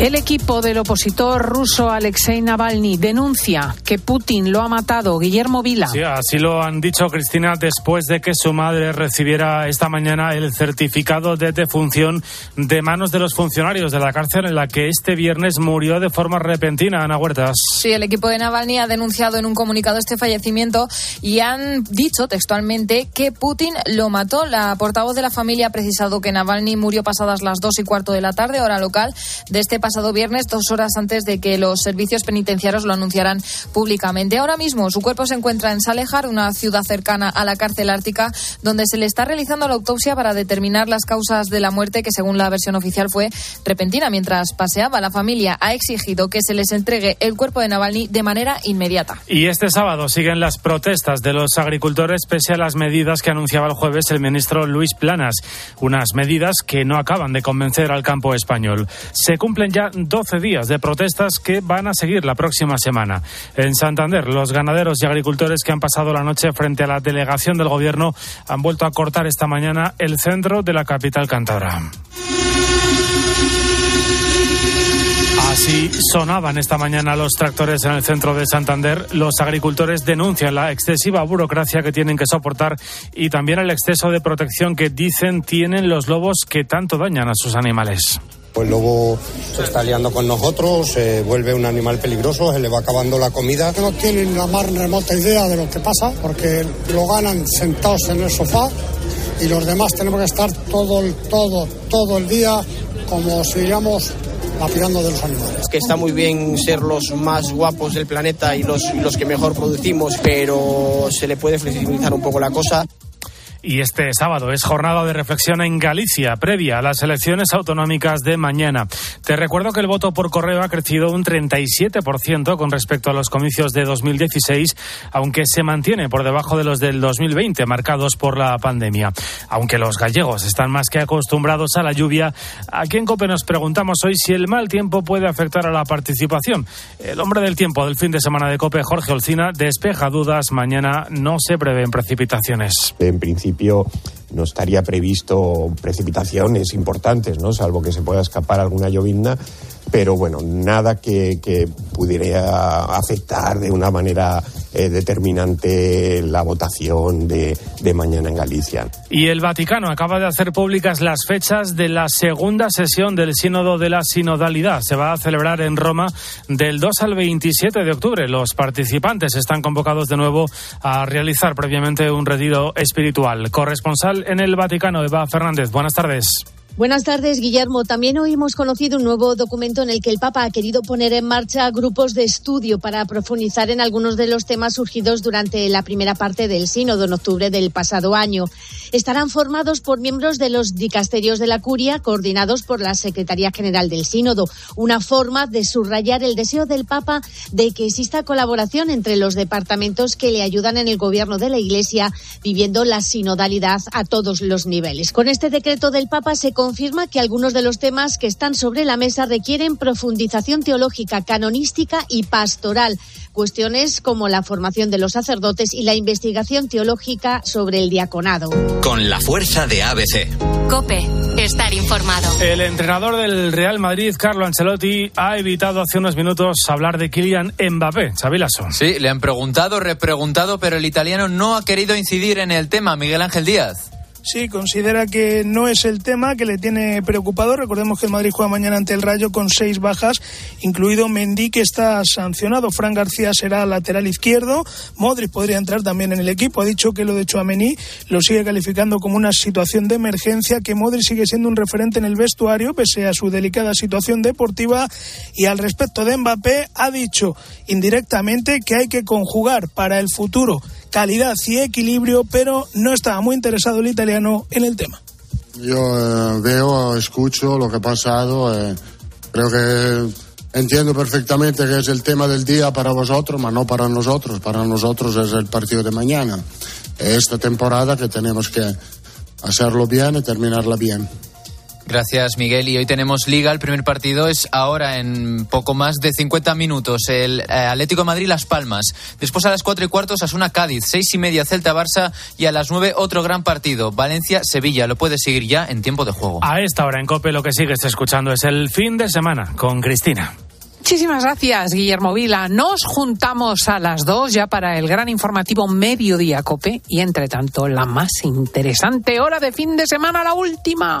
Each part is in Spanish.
El equipo del opositor ruso Alexei Navalny denuncia que Putin lo ha matado. Guillermo Vila. Sí, así lo han dicho Cristina después de que su madre recibiera esta mañana el certificado de defunción de manos de los funcionarios de la cárcel en la que este viernes murió de forma repentina. Ana Huertas. Sí, el equipo de Navalny ha denunciado en un comunicado este fallecimiento y han dicho textualmente que Putin lo mató. La portavoz de la familia ha precisado que Navalny murió pasadas las dos y cuarto de la tarde, hora local, de este pasado viernes, dos horas antes de que los servicios penitenciarios lo anunciaran públicamente. Ahora mismo su cuerpo se encuentra en Salejar, una ciudad cercana a la cárcel ártica, donde se le está realizando la autopsia para determinar las causas de la muerte, que según la versión oficial fue repentina. Mientras paseaba, la familia ha exigido que se les entregue el cuerpo de Navalny de manera inmediata. Y este sábado siguen las protestas de los agricultores pese a las medidas que anunciaba el jueves el ministro Luis Planas. Unas medidas que no acaban de convencer al campo español. Se cumplen ya 12 días de protestas que van a seguir la próxima semana. En Santander, los ganaderos y agricultores que han pasado la noche frente a la delegación del Gobierno han vuelto a cortar esta mañana el centro de la capital cántabra. Así sonaban esta mañana los tractores en el centro de Santander. Los agricultores denuncian la excesiva burocracia que tienen que soportar y también el exceso de protección que dicen tienen los lobos que tanto dañan a sus animales. Pues el lobo se está liando con nosotros, se vuelve un animal peligroso, se le va acabando la comida. No tienen la más remota idea de lo que pasa, porque lo ganan sentados en el sofá y los demás tenemos que estar todo, todo, todo el día como si iríamos lapidando de los animales. Que está muy bien ser los más guapos del planeta y los, los que mejor producimos, pero se le puede flexibilizar un poco la cosa. Y este sábado es jornada de reflexión en Galicia, previa a las elecciones autonómicas de mañana. Te recuerdo que el voto por correo ha crecido un 37% con respecto a los comicios de 2016, aunque se mantiene por debajo de los del 2020, marcados por la pandemia. Aunque los gallegos están más que acostumbrados a la lluvia, aquí en COPE nos preguntamos hoy si el mal tiempo puede afectar a la participación. El hombre del tiempo del fin de semana de COPE, Jorge Olcina, despeja dudas. Mañana no se prevén precipitaciones. En principio no estaría previsto precipitaciones importantes, ¿no? Salvo que se pueda escapar alguna llovizna, pero bueno, nada que, pudiera afectar de una manera eh, determinante la votación de, de, mañana en Galicia. Y el Vaticano acaba de hacer públicas las fechas de la segunda sesión del Sínodo de la Sinodalidad. Se va a celebrar en Roma del 2 al 27 de octubre. Los participantes están convocados de nuevo a realizar previamente un retiro espiritual. Corresponsal en el Vaticano, Eva Fernández. Buenas tardes. Buenas tardes, Guillermo. También hoy hemos conocido un nuevo documento en el que el Papa ha querido poner en marcha grupos de estudio para profundizar en algunos de los temas surgidos durante la primera parte del sínodo en octubre del pasado año. Estarán formados por miembros de los dicasterios de la curia, coordinados por la Secretaría General del Sínodo. Una forma de subrayar el deseo del Papa de que exista colaboración entre los departamentos que le ayudan en el gobierno de la Iglesia, viviendo la sinodalidad a todos los niveles. Con este decreto del Papa se confirma que algunos de los temas que están sobre la mesa requieren profundización teológica, canonística y pastoral. Cuestiones como la formación de los sacerdotes y la investigación teológica sobre el diaconado. Con la fuerza de ABC. Cope, estar informado. El entrenador del Real Madrid, Carlo Ancelotti, ha evitado hace unos minutos hablar de Kylian Mbappé. Chavilaso. Sí, le han preguntado, repreguntado, pero el italiano no ha querido incidir en el tema. Miguel Ángel Díaz. Sí, considera que no es el tema que le tiene preocupado. Recordemos que el Madrid juega mañana ante el Rayo con seis bajas, incluido Mendy, que está sancionado. Fran García será lateral izquierdo. Modric podría entrar también en el equipo. Ha dicho que lo de Chouameni lo sigue calificando como una situación de emergencia, que Modric sigue siendo un referente en el vestuario, pese a su delicada situación deportiva. Y al respecto de Mbappé, ha dicho indirectamente que hay que conjugar para el futuro calidad y equilibrio, pero no estaba muy interesado el italiano en el tema. Yo eh, veo, escucho lo que ha pasado, eh, creo que entiendo perfectamente que es el tema del día para vosotros, pero no para nosotros, para nosotros es el partido de mañana. Esta temporada que tenemos que hacerlo bien y terminarla bien. Gracias, Miguel. Y hoy tenemos Liga. El primer partido es ahora en poco más de 50 minutos. El eh, Atlético de Madrid Las Palmas. Después a las 4 y cuarto Asuna Cádiz. 6 y media Celta Barça. Y a las 9 otro gran partido. Valencia Sevilla. Lo puedes seguir ya en tiempo de juego. A esta hora en Cope lo que sigues escuchando es el fin de semana con Cristina. Muchísimas gracias, Guillermo Vila. Nos juntamos a las dos ya para el gran informativo Mediodía Cope y, entre tanto, la más interesante hora de fin de semana, la última.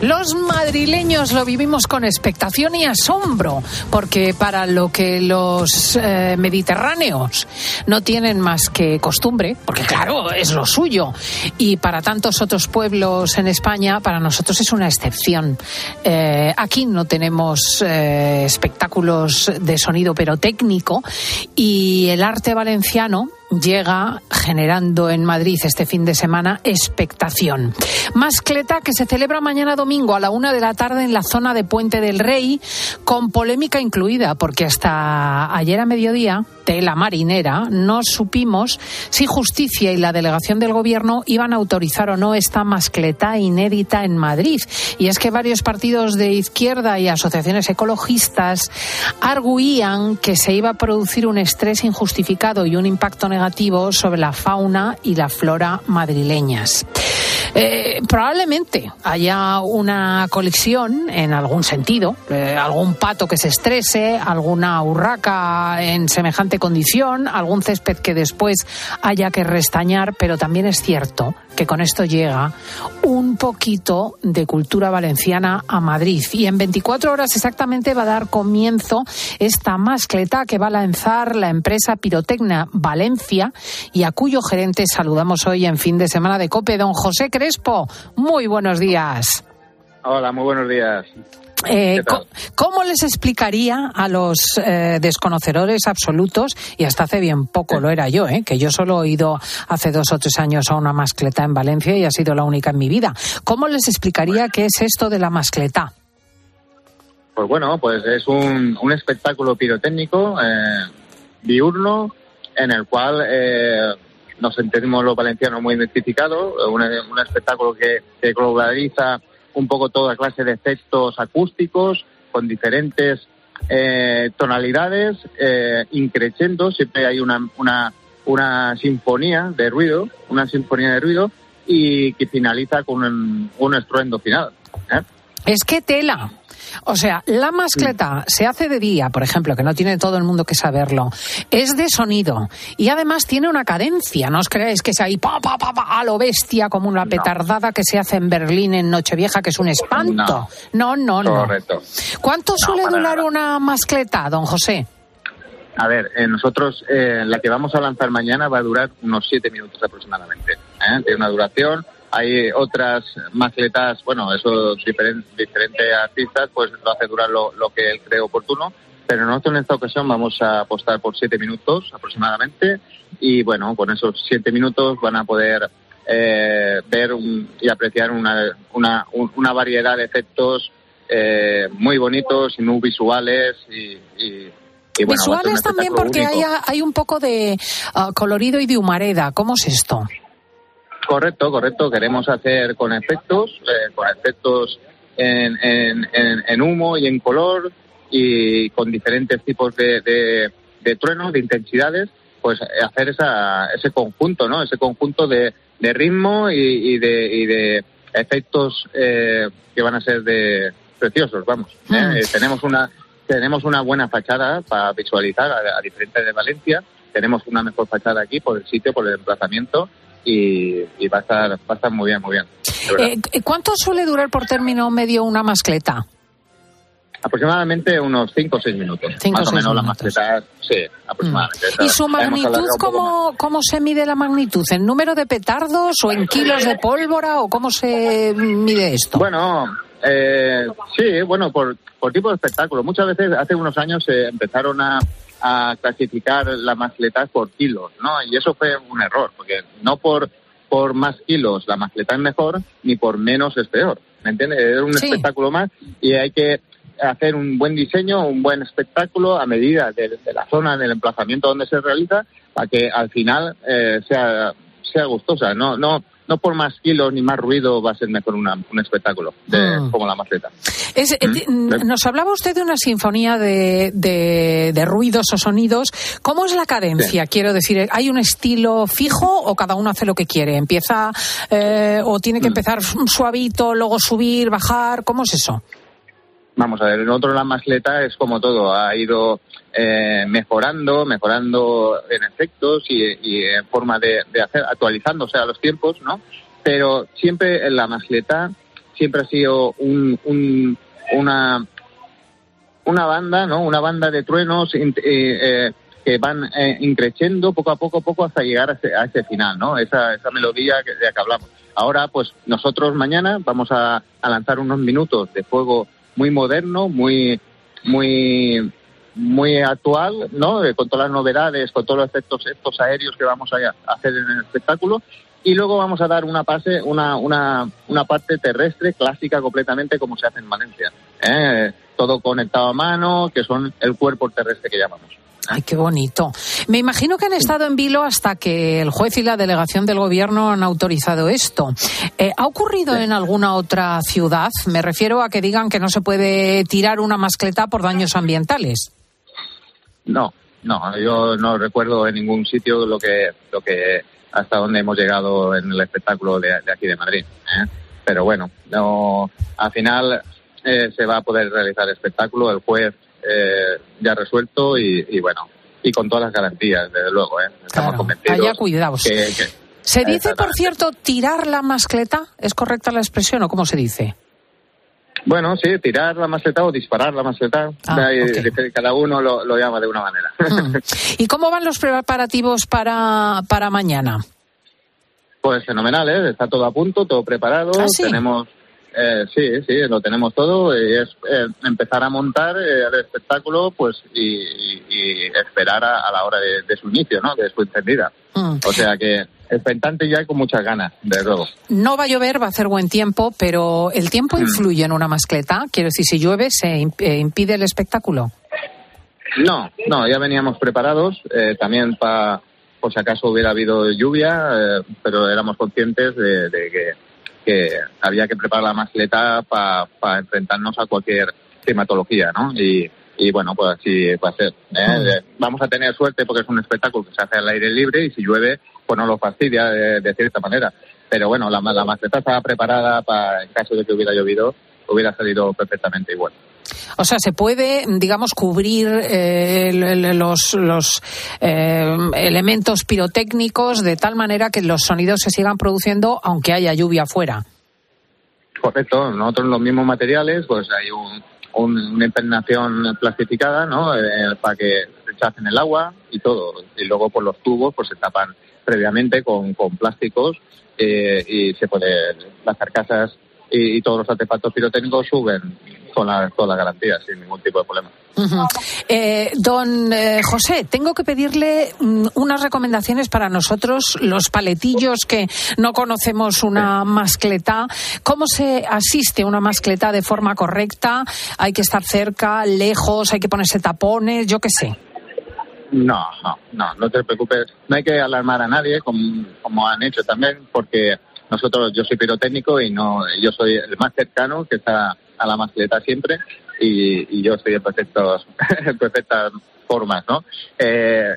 los madrileños lo vivimos con expectación y asombro, porque para lo que los eh, mediterráneos no tienen más que costumbre, porque claro, es lo suyo, y para tantos otros pueblos en España, para nosotros es una excepción. Eh, aquí no tenemos eh, espectáculos de sonido pero técnico y el arte valenciano llega generando en Madrid este fin de semana expectación. Mascleta que se celebra mañana domingo a la una de la tarde en la zona de Puente del Rey, con polémica incluida, porque hasta ayer a mediodía, de la marinera, no supimos si Justicia y la delegación del Gobierno iban a autorizar o no esta mascleta inédita en Madrid. Y es que varios partidos de izquierda y asociaciones ecologistas arguían que se iba a producir un estrés injustificado y un impacto negativo sobre la fauna y la flora madrileñas. Eh, probablemente haya una colección en algún sentido, eh, algún pato que se estrese, alguna urraca en semejante condición, algún césped que después haya que restañar, pero también es cierto que con esto llega un poquito de cultura valenciana a Madrid. Y en 24 horas exactamente va a dar comienzo esta mascleta que va a lanzar la empresa Pirotecnia Valencia y a cuyo gerente saludamos hoy en fin de semana de COPE, don José Crespo. Muy buenos días. Hola, muy buenos días. Eh, ¿Cómo les explicaría a los eh, desconocedores absolutos, y hasta hace bien poco lo era yo, eh, que yo solo he ido hace dos o tres años a una mascleta en Valencia y ha sido la única en mi vida? ¿Cómo les explicaría qué es esto de la mascleta? Pues bueno, pues es un, un espectáculo pirotécnico diurno en el cual nos sentimos los valencianos muy identificados, un, un espectáculo que, que globaliza un poco toda clase de efectos acústicos con diferentes eh, tonalidades, eh, increciendo, siempre hay una, una, una sinfonía de ruido, una sinfonía de ruido y que finaliza con un, un estruendo final. ¿eh? Es que tela. O sea, la mascleta se hace de día, por ejemplo, que no tiene todo el mundo que saberlo. Es de sonido y además tiene una cadencia. No os creáis que es ahí pa, pa, pa, a lo bestia como una petardada que se hace en Berlín en Nochevieja, que es un espanto. No, no, no. Correcto. ¿Cuánto suele durar una mascleta, don José? A ver, eh, nosotros eh, la que vamos a lanzar mañana va a durar unos siete minutos aproximadamente. ¿eh? Tiene una duración hay otras mascletas, bueno, eso diferentes, diferentes artistas, pues lo hace durar lo, que él cree oportuno, pero nosotros en esta ocasión vamos a apostar por siete minutos aproximadamente y bueno, con esos siete minutos van a poder eh, ver y apreciar una, una, una, variedad de efectos eh, muy bonitos y muy visuales y, visuales también porque hay, hay, un poco de ah, colorido y de humareda. ¿Cómo es esto? Correcto, correcto. Queremos hacer con efectos, eh, con efectos en, en, humo y en color y con diferentes tipos de, de, truenos, de intensidades, pues hacer esa, ese conjunto, ¿no? Ese conjunto de, de ritmo y, de, y de efectos eh, que van a ser de preciosos, vamos. ¿eh? Mm. tenemos una tenemos una buena fachada para visualizar a, a diferencia de Valencia. Tenemos una mejor fachada aquí por el sitio, por el emplazamiento y, va, a estar, va a estar muy bien, muy bien. Eh, ¿Cuánto suele durar por término medio una mascleta? aproximadamente unos 5 o 6 minutos. Cinco más o menos minutos. mascletas, sí, aproximadamente. ¿Y su magnitud cómo, cómo se mide la magnitud? ¿En número de petardos o en kilos de pólvora o cómo se mide esto? Bueno, eh, sí, bueno, por, por tipo de espectáculo. Muchas veces, hace unos años, se empezaron a, a clasificar las mascletas por kilos, ¿no? Y eso fue un error, porque no por, por más kilos la mascleta es mejor, ni por menos es peor. ¿Me entiendes? Es un Sí. espectáculo más y hay que hacer un buen diseño, un buen espectáculo a medida de, de la zona, del emplazamiento donde se realiza, para que al final eh, sea, sea gustosa. No, no, no por más kilos ni más ruido va a ser mejor una- un espectáculo de- Mm. como la maceta. Es- eh, di- nos hablaba usted de una sinfonía de, de- de ruidos o sonidos. ¿Cómo es la cadencia? Quiero decir, ¿hay un estilo fijo o cada uno hace lo que quiere? ¿Empieza eh, o tiene que empezar suavito, luego subir, bajar? ¿Cómo es eso? Vamos a ver, en otro la mascleta es como todo, ha ido eh, mejorando, mejorando en efectos y, en forma de, de hacer, actualizándose a los tiempos, ¿no? Pero siempre en la mascleta siempre ha sido un, un- una, una banda, ¿no? Una banda de truenos eh, eh, que van increciendo poco a poco, poco hasta llegar a ese, a ese final, ¿no? Esa, esa melodía de la que hablamos. Ahora, pues nosotros mañana vamos a lanzar unos minutos de fuego muy moderno, muy, muy, muy actual, ¿no? Con todas las novedades, con todos los efectos estos aéreos que vamos a hacer en el espectáculo. Y luego vamos a dar una pase, una, una, una parte terrestre clásica completamente como se hace en Valencia. ¿eh? Todo conectado a mano, que son el cuerpo terrestre que llamamos. Ay, qué bonito. Me imagino que han estado en vilo hasta que el juez y la delegación del gobierno han autorizado esto. Eh, ¿Ha ocurrido en alguna otra ciudad? Me refiero a que digan que no se puede tirar una mascleta por daños ambientales. No, no, yo no recuerdo en ningún sitio lo que, lo que hasta donde hemos llegado en el espectáculo de, de aquí de Madrid. ¿eh? Pero bueno, no, al final eh, se va a poder realizar el espectáculo, el juez eh, ya resuelto y, y bueno, y con todas las garantías, desde luego, ¿eh? estamos convencidos. Haya cuidados. que- que- ¿Se dice, por cierto, tirar la mascleta? ¿Es correcta la expresión o cómo se dice? Bueno, sí, tirar la mascleta o disparar la mascleta, Ah, cada uno lo, lo llama de una manera. ¿Y cómo van los preparativos para, para mañana? Pues fenomenal, ¿eh? está todo a punto, todo preparado. ¿Ah, sí? Tenemos, eh, sí, sí, lo tenemos todo. Es eh, empezar a montar eh, el espectáculo, pues y, y- y esperar a, a la hora de, de su inicio, ¿no? De su encendida. Mm. O sea que expectante ya con muchas ganas, desde luego. No va a llover, va a hacer buen tiempo, pero ¿el tiempo Mm. influye en una mascleta? Quiero decir, si llueve, ¿se eh, impide el espectáculo? No, no, ya veníamos preparados, eh, también para, por si acaso hubiera habido lluvia, eh, pero éramos conscientes de, de que, que había que preparar la mascleta para enfrentarnos a cualquier climatología, ¿no? Y, y bueno, pues así va a ser. ¿eh? Eh, Vamos a tener suerte porque es un espectáculo que se hace al aire libre y si llueve, pues no lo fastidia de, de cierta manera. Pero bueno, la, la mascleta estaba preparada para, en caso de que hubiera llovido, hubiera salido perfectamente igual. O sea, se puede, digamos, cubrir eh, los, los eh, elementos pirotécnicos de tal manera que los sonidos se sigan produciendo aunque haya lluvia afuera. Correcto, nosotros los mismos materiales, pues hay un, un- una impregnación plastificada, ¿no? Eh, para que rechacen el agua y todo. Y luego, por los tubos, pues se tapan previamente con, con plásticos eh, y se puede, las carcasas y, y todos los artefactos pirotécnicos suben con la, con las garantías sin ningún tipo de problema. Eh, don eh, José, tengo que pedirle mm, unas recomendaciones para nosotros, los paletillos que no conocemos una mascleta. ¿Cómo se asiste a una mascleta de forma correcta? ¿Hay que estar cerca, lejos? ¿Hay que ponerse tapones? Yo qué sé. No, no, no, no te preocupes. No hay que alarmar a nadie, como, como han hecho también, porque nosotros, yo soy pirotécnico y no, yo soy el más cercano que está a la mascleta siempre y, y yo estoy en, perfectos, en perfectas formas, ¿no? Eh,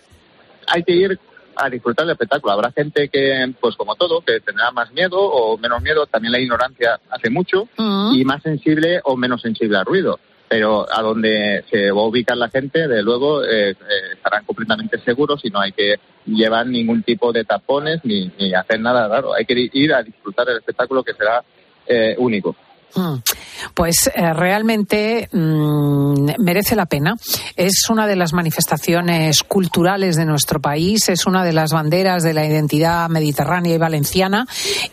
hay que ir a disfrutar del espectáculo. Habrá gente que, pues como todo, que tendrá más miedo o menos miedo. También la ignorancia hace mucho y más sensible o menos sensible al ruido. Pero a donde se va a ubicar la gente, de luego eh, eh, estarán completamente seguros y no hay que llevar ningún tipo de tapones ni, ni hacer nada raro. Hay que ir a disfrutar del espectáculo que será eh, único. Mm. Pues eh, realmente mm, merece la pena. Es una de las manifestaciones culturales de nuestro país, es una de las banderas de la identidad mediterránea y valenciana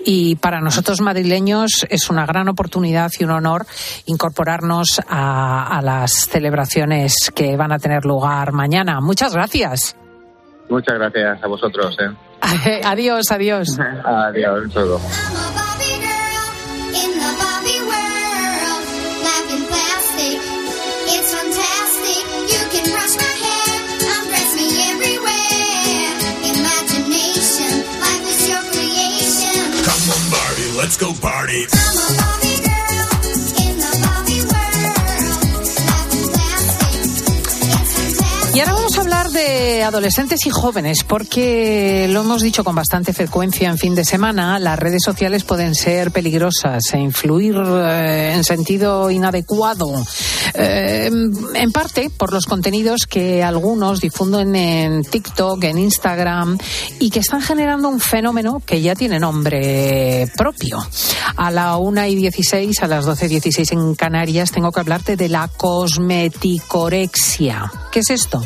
y para nosotros madrileños es una gran oportunidad y un honor incorporarnos a, a las celebraciones que van a tener lugar mañana. Muchas gracias. Muchas gracias a vosotros. ¿eh? adiós, adiós. Adiós, todo. Party. Adolescentes y jóvenes, porque lo hemos dicho con bastante frecuencia en fin de semana, las redes sociales pueden ser peligrosas e influir eh, en sentido inadecuado, eh, en parte por los contenidos que algunos difunden en TikTok, en Instagram, y que están generando un fenómeno que ya tiene nombre propio. A la 1 y 16, a las 12 y 16 en Canarias, tengo que hablarte de la cosmeticorexia. ¿Qué es esto?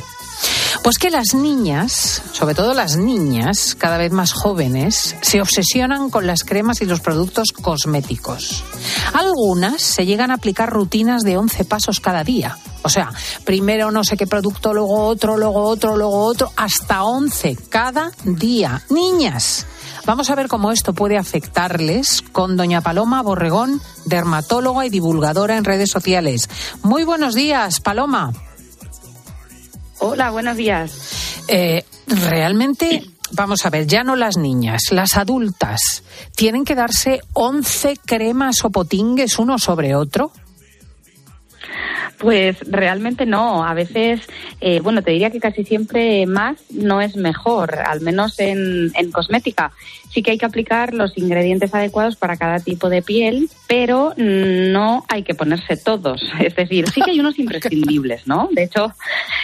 Pues que las niñas, sobre todo las niñas, cada vez más jóvenes, se obsesionan con las cremas y los productos cosméticos. Algunas se llegan a aplicar rutinas de 11 pasos cada día. O sea, primero no sé qué producto, luego otro, luego otro, luego otro, hasta 11 cada día. Niñas, vamos a ver cómo esto puede afectarles con doña Paloma Borregón, dermatóloga y divulgadora en redes sociales. Muy buenos días, Paloma. Hola, buenos días. Eh, realmente, vamos a ver, ya no las niñas, las adultas, ¿tienen que darse 11 cremas o potingues uno sobre otro? Pues realmente no. A veces, eh, bueno, te diría que casi siempre más no es mejor, al menos en, en cosmética. Sí que hay que aplicar los ingredientes adecuados para cada tipo de piel, pero no hay que ponerse todos. Es decir, sí que hay unos imprescindibles, ¿no? De hecho,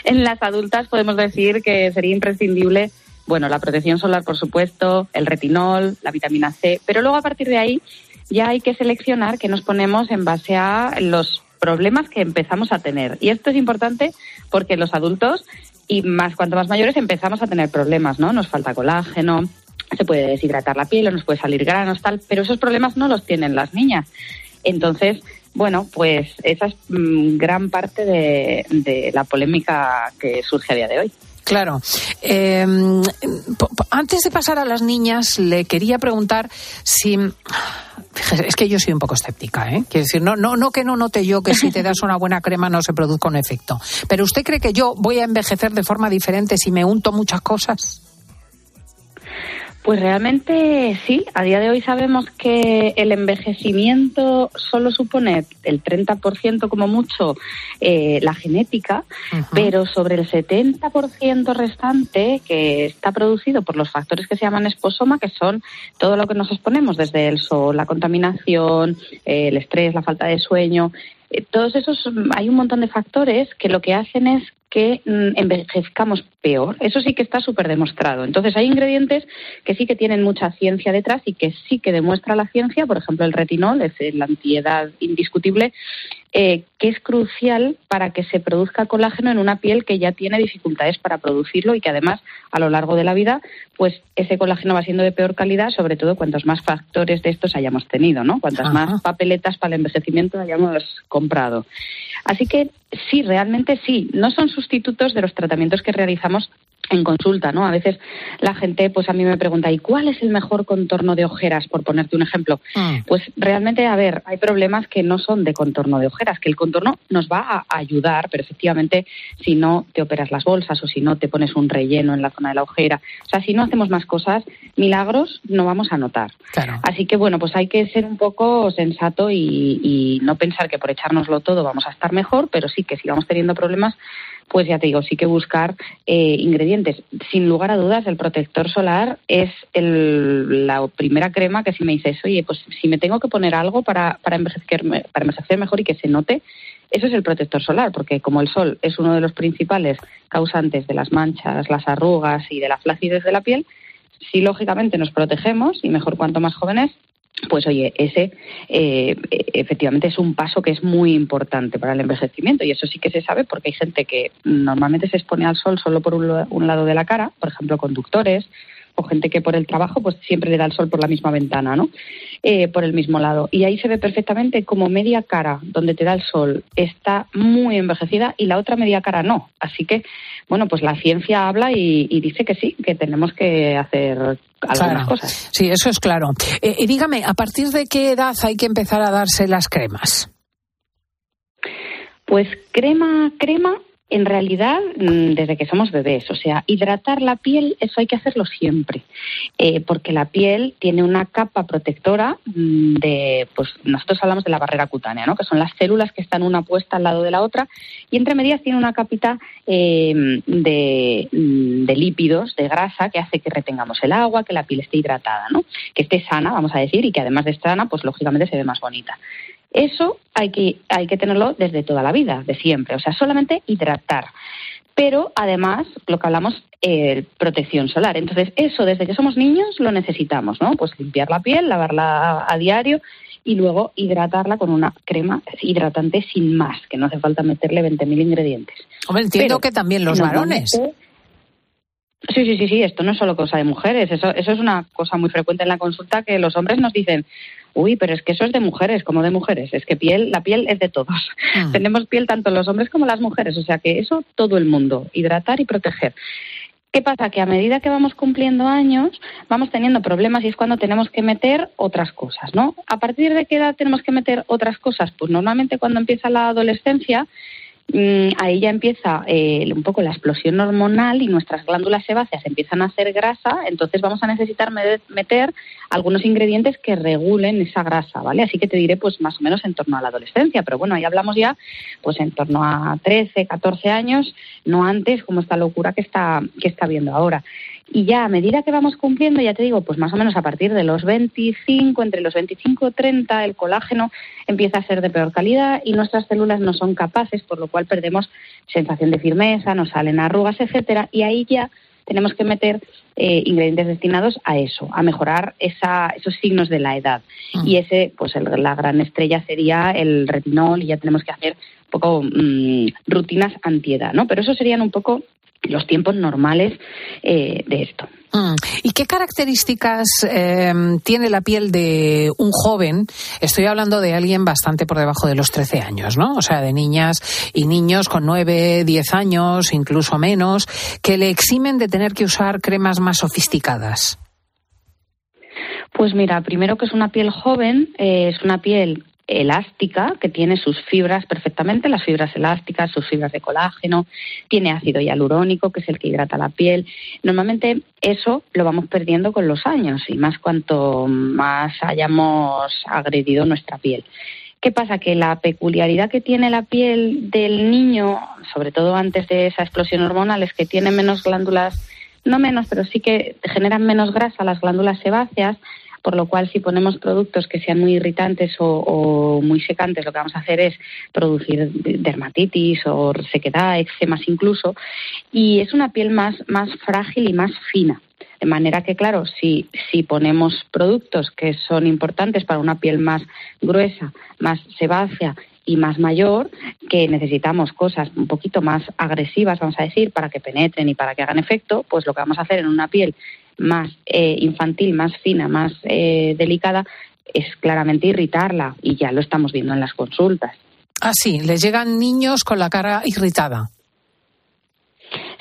en las adultas podemos decir que sería imprescindible bueno, la protección solar, por supuesto, el retinol, la vitamina C, pero luego a partir de ahí ya hay que seleccionar qué nos ponemos en base a los problemas que empezamos a tener. Y esto es importante porque los adultos y más cuanto más mayores empezamos a tener problemas, ¿no? Nos falta colágeno, se puede deshidratar la piel, o nos puede salir granos, tal, pero esos problemas no los tienen las niñas. Entonces, bueno, pues esa es mm, gran parte de, la polémica que surge a día de hoy. Claro. Po- antes de pasar a las niñas, le quería preguntar si. Es que yo soy un poco escéptica, ¿eh? Quiero decir, no, no, no que no note yo que si te das una buena crema no se produzca un efecto. Pero ¿usted cree que yo voy a envejecer de forma diferente si me unto muchas cosas? Pues realmente sí, a día de hoy sabemos que el envejecimiento solo supone el 30% como mucho eh, la genética, pero sobre el 70% restante que está producido por los factores que se llaman esposoma, que son todo lo que nos exponemos, desde el sol, la contaminación, eh, el estrés, la falta de sueño, eh, todos esos, hay un montón de factores que lo que hacen es que mm, envejezcamos peor. Eso sí que está súper demostrado. Entonces, hay ingredientes que sí que tienen mucha ciencia detrás y que sí que demuestra la ciencia. Por ejemplo, el retinol es la antiedad indiscutible, eh, que es crucial para que se produzca colágeno en una piel que ya tiene dificultades para producirlo y que además, a lo largo de la vida, pues ese colágeno va siendo de peor calidad, sobre todo cuantos más factores de estos hayamos tenido, ¿no? Cuantas Ajá. más papeletas para el envejecimiento hayamos comprado. Así que sí, realmente sí, no son sustitutos de los tratamientos que realizamos en consulta, ¿no? A veces la gente, pues a mí me pregunta, ¿y cuál es el mejor contorno de ojeras, por ponerte un ejemplo? Pues realmente, a ver, hay problemas que no son de contorno de ojeras, que el contorno nos va a ayudar, pero efectivamente, si no te operas las bolsas o si no te pones un relleno en la zona de la ojera, o sea, si no hacemos más cosas, milagros no vamos a notar. Así que bueno, pues hay que ser un poco sensato y, y no pensar que por echárnoslo todo vamos a estar mejor, pero sí que si vamos teniendo problemas, pues ya te digo, sí que buscar eh, ingredientes. Sin lugar a dudas, el protector solar es el- la primera crema que si me dices, oye, pues si me tengo que poner algo para, para, envejecerme- para envejecer mejor y que se note, eso es el protector solar, porque como el sol es uno de los principales causantes de las manchas, las arrugas y de la flacidez de la piel, si lógicamente nos protegemos, y mejor cuanto más jóvenes, pues oye, ese eh, efectivamente es un paso que es muy importante para el envejecimiento. Y eso sí que se sabe porque hay gente que normalmente se expone al sol solo por un, un lado de la cara, por ejemplo, conductores o gente que por el trabajo pues siempre le da el sol por la misma ventana, ¿no? Eh, por el mismo lado. Y ahí se ve perfectamente como media cara donde te da el sol está muy envejecida y la otra media cara no. Así que, bueno, pues la ciencia habla y, y dice que sí, que tenemos que hacer algunas Claro. cosas. Sí, eso es claro. Eh, y dígame, ¿a partir de qué edad hay que empezar a darse las cremas? Pues crema, crema, en realidad mm, desde que somos bebés, o sea, hidratar la piel, eso hay que hacerlo siempre, Eh, porque la piel tiene una capa protectora mm, de, pues nosotros hablamos de la barrera cutánea, ¿no? Que son las células que están una puesta al lado de la otra y entre medias tiene una capita eh, de, mm, de lípidos, de grasa, que hace que retengamos el agua, que la piel esté hidratada, ¿no? Que esté sana, vamos a decir, y que además de sana, pues lógicamente se ve más bonita. Eso hay que, hay que tenerlo desde toda la vida, de siempre. O sea, solamente hidratar. Pero además, lo que hablamos, eh, protección solar. Entonces, eso desde que somos niños lo necesitamos, ¿no? Pues limpiar la piel, lavarla a diario y luego hidratarla con una crema hidratante sin más, que no hace falta meterle 20.000 ingredientes. Hombre, entiendo Pero, que también los varones. normalmente- Sí, sí, sí, sí, esto no es solo cosa de mujeres, eso, eso es una cosa muy frecuente en la consulta que los hombres nos dicen, uy, pero es que eso es de mujeres, como de mujeres, es que piel, la piel es de todos. Tenemos piel tanto los hombres como las mujeres, o sea que eso todo el mundo, hidratar y proteger. ¿Qué pasa? Que a medida que vamos cumpliendo años, vamos teniendo problemas y es cuando tenemos que meter otras cosas, ¿no? ¿A partir de qué edad tenemos que meter otras cosas? Pues normalmente cuando empieza la adolescencia, ahí ya empieza eh, un poco la explosión hormonal y nuestras glándulas sebáceas empiezan a hacer grasa, entonces vamos a necesitar me- meter algunos ingredientes que regulen esa grasa, ¿vale? Así que te diré pues más o menos en torno a la adolescencia, pero bueno, ahí hablamos ya pues en torno a 13, 14 años, no antes como esta locura que está que está viendo ahora. Y ya a medida que vamos cumpliendo, ya te digo, pues más o menos a partir de los 25, entre los 25 y 30, el colágeno empieza a ser de peor calidad y nuestras células no son capaces, por lo cual perdemos sensación de firmeza, nos salen arrugas, etcétera, y ahí ya tenemos que meter eh, ingredientes destinados a eso, a mejorar esa, esos signos de la edad. Y ese, pues el- la gran estrella sería el retinol y ya tenemos que hacer un poco mm, rutinas antiedad, ¿no? Pero eso serían un poco los tiempos normales eh, de esto. Mm. ¿Y qué características eh, tiene la piel de un joven? Estoy hablando de alguien bastante por debajo de los 13 años, ¿no? O sea, de niñas y niños con 9, 10 años, incluso menos, que le eximen de tener que usar cremas más sofisticadas. Pues mira, primero que es una piel joven, eh, es una piel elástica que tiene sus fibras perfectamente, las fibras elásticas, sus fibras de colágeno, tiene ácido hialurónico que es el que hidrata la piel. Normalmente eso lo vamos perdiendo con los años y más cuanto más hayamos agredido nuestra piel. ¿Qué pasa? Que la peculiaridad que tiene la piel del niño, sobre todo antes de esa explosión hormonal, es que tiene menos glándulas, no menos, pero sí que generan menos grasa las glándulas sebáceas, por lo cual si ponemos productos que sean muy irritantes o, o muy secantes, lo que vamos a hacer es producir dermatitis o sequedad, eczemas incluso, y es una piel más, más frágil y más fina. De manera que, claro, si, si ponemos productos que son importantes para una piel más gruesa, más sebácea y más mayor, que necesitamos cosas un poquito más agresivas, vamos a decir, para que penetren y para que hagan efecto, pues lo que vamos a hacer en una piel más eh, infantil, más fina, más eh, delicada, es claramente irritarla y ya lo estamos viendo en las consultas. Ah, sí, les llegan niños con la cara irritada.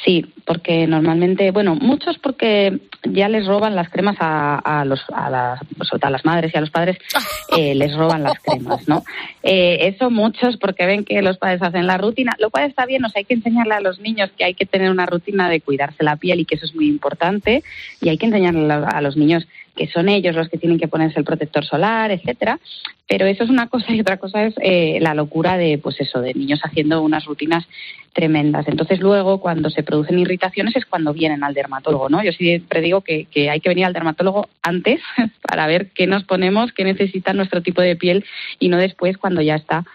Sí, porque normalmente, bueno, muchos porque ya les roban las cremas a, a los, a las, todo a las madres y a los padres, eh, les roban las cremas, ¿no? Eh, eso muchos porque ven que los padres hacen la rutina, lo cual está bien, o sea, hay que enseñarle a los niños que hay que tener una rutina de cuidarse la piel y que eso es muy importante, y hay que enseñarle a los niños que son ellos los que tienen que ponerse el protector solar, etcétera. Pero eso es una cosa y otra cosa es eh, la locura de, pues eso, de niños haciendo unas rutinas tremendas. Entonces luego cuando se producen irritaciones es cuando vienen al dermatólogo, ¿no? Yo siempre digo que, que hay que venir al dermatólogo antes para ver qué nos ponemos, qué necesita nuestro tipo de piel y no después cuando ya está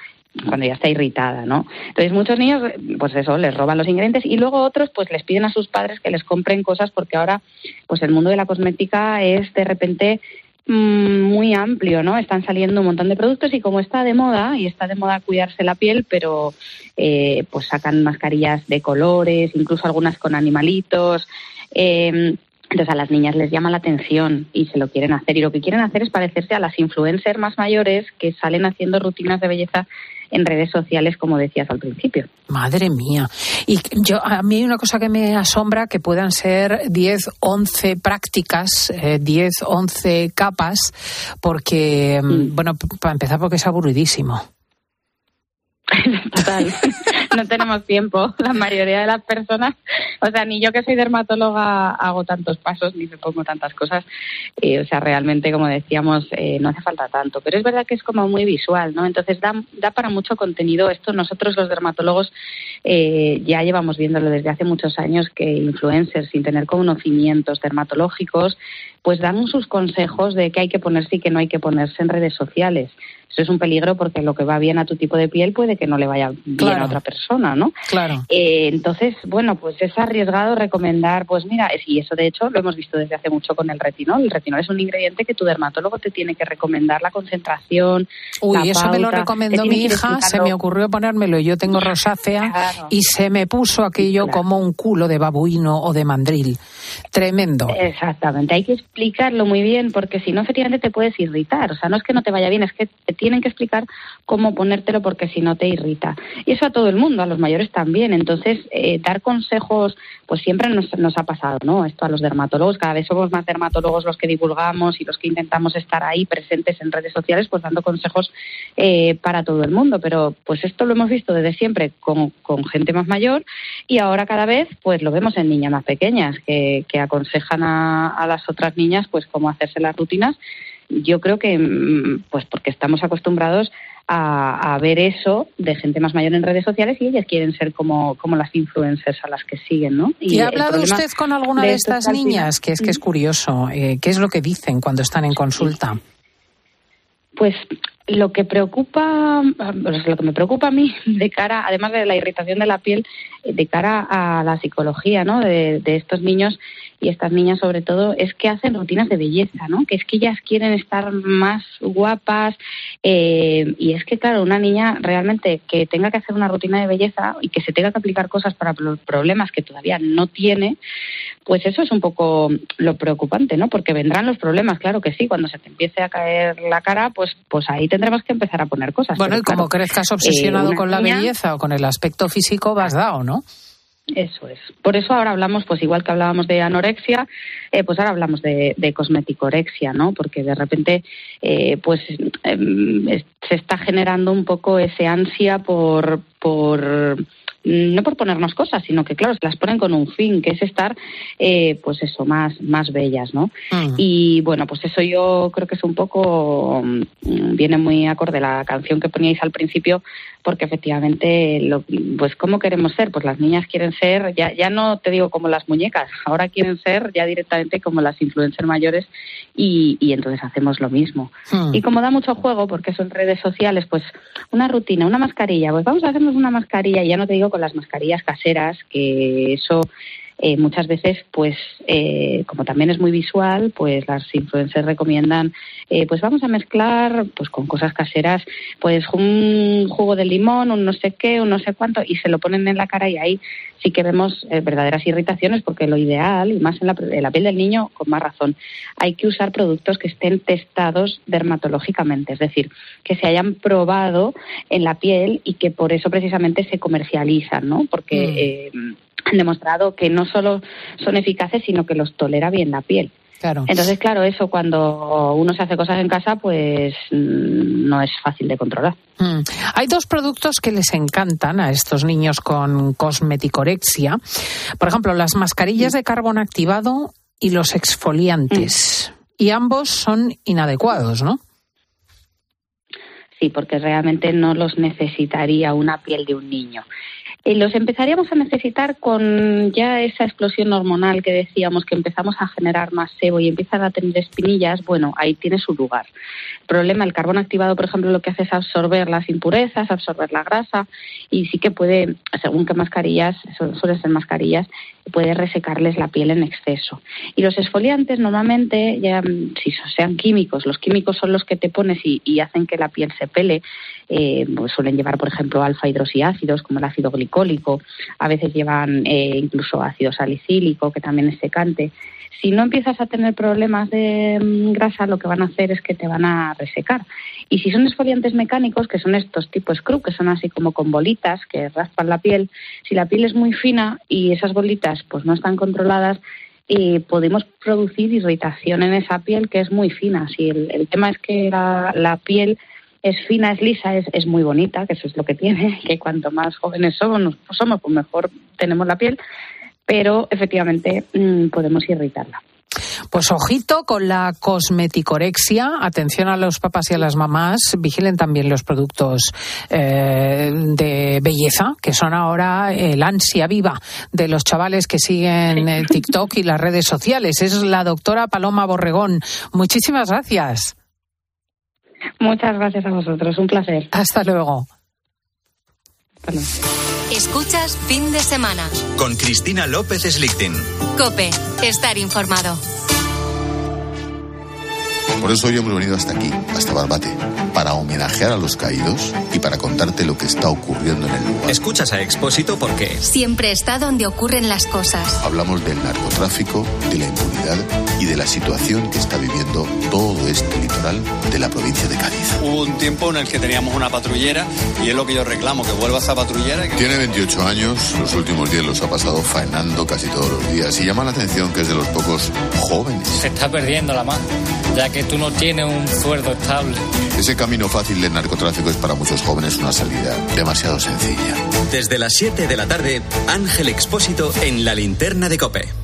cuando ya está irritada, ¿no? Entonces muchos niños, pues eso, les roban los ingredientes y luego otros, pues les piden a sus padres que les compren cosas porque ahora, pues el mundo de la cosmética es de repente mm, muy amplio, ¿no? Están saliendo un montón de productos y como está de moda, y está de moda cuidarse la piel, pero eh, pues sacan mascarillas de colores, incluso algunas con animalitos. eh, entonces a las niñas les llama la atención y se lo quieren hacer. Y lo que quieren hacer es parecerse a las influencers más mayores que salen haciendo rutinas de belleza en redes sociales, como decías al principio. Madre mía. Y yo, a mí hay una cosa que me asombra que puedan ser 10, 11 prácticas, eh, 10, 11 capas, porque, mm, bueno, para empezar, porque es aburridísimo. Total. no tenemos tiempo. La mayoría de las personas, o sea, ni yo que soy dermatóloga hago tantos pasos ni me pongo tantas cosas. Eh, o sea, realmente, como decíamos, eh, no hace falta tanto. Pero es verdad que es como muy visual, ¿no? Entonces da, da para mucho contenido. Esto nosotros los dermatólogos eh, ya llevamos viéndolo desde hace muchos años que influencers sin tener conocimientos dermatológicos pues dan sus consejos de qué hay que ponerse y qué no hay que ponerse en redes sociales. Eso es un peligro porque lo que va bien a tu tipo de piel puede que no le vaya bien Claro. a otra persona, ¿no? Claro. Eh, entonces, bueno, pues es arriesgado recomendar, pues mira, y eso de hecho lo hemos visto desde hace mucho con el retinol. El retinol es un ingrediente que tu dermatólogo te tiene que recomendar la concentración. Uy, la eso me lo recomendó mi hija, se me ocurrió ponérmelo y yo tengo rosácea Claro. y se me puso aquello como un culo de babuino o de mandril. Tremendo. Exactamente, hay que explicarlo muy bien porque si no, efectivamente te puedes irritar. O sea, no es que no te vaya bien, es que te tienen que explicar cómo ponértelo porque si no te irrita. Y eso a todo el mundo, a los mayores también. Entonces, eh, dar consejos, pues siempre nos, nos ha pasado, ¿no? Esto a los dermatólogos, cada vez somos más dermatólogos los que divulgamos y los que intentamos estar ahí presentes en redes sociales, pues dando consejos eh, para todo el mundo. Pero pues esto lo hemos visto desde siempre con, con gente más mayor y ahora cada vez pues lo vemos en niñas más pequeñas que, que aconsejan a, a las otras niñas pues cómo hacerse las rutinas. Yo creo que mm, pues porque estamos acostumbrados a, a ver eso de gente más mayor en redes sociales y ellas quieren ser como, como las influencers a las que siguen, ¿no? ¿Y ha hablado usted con alguna de, estas niñas? Que es que es curioso. eh, ¿Qué es lo que dicen cuando están en consulta? Pues lo que preocupa, lo que me preocupa a mí de cara, además de la irritación de la piel, de cara a la psicología, ¿no? De, de estos niños y estas niñas sobre todo, es que hacen rutinas de belleza, ¿no? Que es que ellas quieren estar más guapas eh, y es que claro, una niña realmente que tenga que hacer una rutina de belleza y que se tenga que aplicar cosas para los problemas que todavía no tiene, pues eso es un poco lo preocupante, ¿no? Porque vendrán los problemas, claro que sí, cuando se te empiece a caer la cara, pues pues ahí tendremos que empezar a poner cosas. Bueno, y como crezcas eh, obsesionado con la niña- belleza o con el aspecto físico, vas dado, ¿no? Eso es. Por eso ahora hablamos, pues igual que hablábamos de anorexia, eh, pues ahora hablamos de, de cosmeticorexia, ¿no? Porque de repente, eh, pues es- se está generando un poco ese ansia por, por no por ponernos cosas, sino que claro, se las ponen con un fin, que es estar, eh, pues eso, más, más bellas, ¿no? Y bueno, pues eso yo creo que es un poco, mm, viene muy acorde la canción que poníais al principio, porque efectivamente, lo, pues ¿cómo queremos ser? Pues las niñas quieren ser, ya, ya no te digo como las muñecas, ahora quieren ser ya directamente como las influencers mayores y, y entonces hacemos lo mismo. Hmm. Y como da mucho juego, porque son redes sociales, pues una rutina, una mascarilla, pues vamos a hacernos una mascarilla, y ya no te digo con las mascarillas caseras, que eso eh, muchas veces, pues eh, como también es muy visual, pues las influencers recomiendan, eh, pues vamos a mezclar, pues con cosas caseras, pues un jugo de limón, un no sé qué, un no sé cuánto, y se lo ponen en la cara y ahí sí que vemos eh, verdaderas irritaciones, porque lo ideal, y más en la, en la piel del niño, con más razón, hay que usar productos que estén testados dermatológicamente, es decir, que se hayan probado en la piel y que por eso precisamente se comercializan, ¿no? Porque eh, han demostrado que no solo son eficaces, sino que los tolera bien la piel. Claro. Entonces, claro, eso cuando uno se hace cosas en casa, pues mm, no es fácil de controlar. Mm. Hay dos productos que les encantan a estos niños con cosmeticorexia. Por ejemplo, las mascarillas de carbón activado y los exfoliantes. Y ambos son inadecuados, ¿no? Sí, porque realmente no los necesitaría una piel de un niño. Y los empezaríamos a necesitar con ya esa explosión hormonal que decíamos que empezamos a generar más sebo y empiezan a tener espinillas, bueno, ahí tiene su lugar. El problema, el carbón activado, por ejemplo, lo que hace es absorber las impurezas, absorber la grasa y sí que puede, según qué mascarillas, su- suelen ser mascarillas, puede resecarles la piel en exceso. Y los esfoliantes normalmente, ya, si sean químicos, los químicos son los que te pones y, hacen que la piel se pele, eh, pues suelen llevar, por ejemplo, alfa hidroxiácidos como el ácido glicólico, a veces llevan eh, incluso ácido salicílico, que también es secante. Si no empiezas a tener problemas de mm, grasa, lo que van a hacer es que te van a resecar. Y si son esfoliantes mecánicos, que son estos tipos scrub, que son así como con bolitas que raspan la piel, si la piel es muy fina y esas bolitas pues no están controladas, eh, podemos producir irritación en esa piel que es muy fina. Si el, el tema es que la piel es fina, es lisa, es, es muy bonita, que eso es lo que tiene, que cuanto más jóvenes somos, somos pues mejor tenemos la piel, pero efectivamente mm, podemos irritarla. Pues ojito con la cosmeticorexia. Atención a los papás y a las mamás. Vigilen también los productos eh, de belleza, que son ahora el ansia viva de los chavales que siguen el TikTok y las redes sociales. Es la doctora Paloma Borregón. Muchísimas gracias. Muchas gracias a vosotros, un placer. Hasta luego. Escuchas fin de semana. Con Cristina López Slichting. Cope, estar informado. Por eso hoy hemos venido hasta aquí, hasta Barbate, para homenajear a los caídos y para contarte lo que está ocurriendo en el lugar. Escuchas a Expósito porque Siempre está donde ocurren las cosas. Hablamos del narcotráfico, de la impunidad y de la situación que está viviendo todo este litoral de la provincia de Cádiz. Hubo un tiempo en el que teníamos una patrullera y es lo que yo reclamo, que vuelva esa patrullera. y que- Tiene 28 años, los últimos días los ha pasado faenando casi todos los días y llama la atención que es de los pocos jóvenes. Se está perdiendo la más, ya que tú no tienes un sueldo estable. Ese camino fácil del narcotráfico es para muchos jóvenes una salida demasiado sencilla. desde las 7 de la tarde, Ángel Expósito en la linterna de Cope.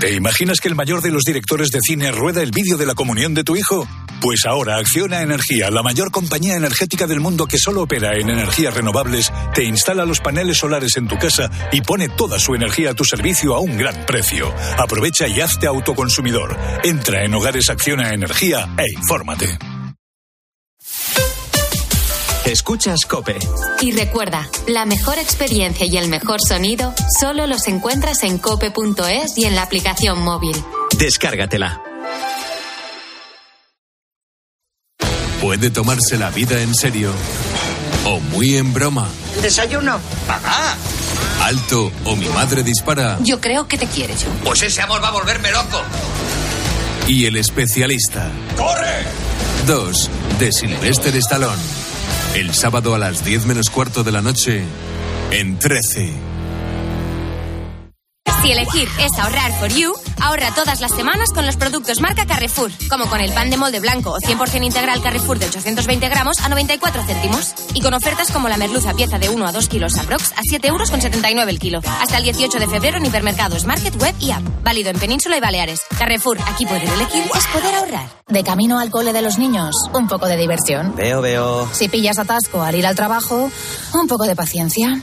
¿Te imaginas que el mayor de los directores de cine rueda el vídeo de la comunión de tu hijo? Pues ahora Acciona Energía, la mayor compañía energética del mundo que solo opera en energías renovables, te instala los paneles solares en tu casa y pone toda su energía a tu servicio a un gran precio. Aprovecha y hazte autoconsumidor. Entra en Hogares Acciona Energía e infórmate. Escuchas Cope. Y recuerda, la mejor experiencia y el mejor sonido solo los encuentras en cope.es y en la aplicación móvil. Descárgatela. Puede tomarse la vida en serio o muy en broma. Desayuno. Papá. Alto o mi madre dispara. Yo creo que te quiere yo. Pues ese amor va a volverme loco. Y el especialista. ¡Corre! 2 de Sylvester Stallone. El sábado a las 10 menos cuarto de la noche en 13. Si elegir es ahorrar for you, ahorra todas las semanas con los productos marca Carrefour, como con el pan de molde blanco o 100% integral Carrefour de 820 gramos a 94 céntimos. Y con ofertas como la merluza pieza de 1 a 2 kilos aprox a 7 euros con 79 el kilo. Hasta el 18 de febrero en hipermercados, market, web y app. Válido en Península y Baleares. Carrefour, aquí poder elegir es poder ahorrar. De camino al cole de los niños, un poco de diversión. Veo, veo. Si pillas atasco al ir al trabajo, un poco de paciencia.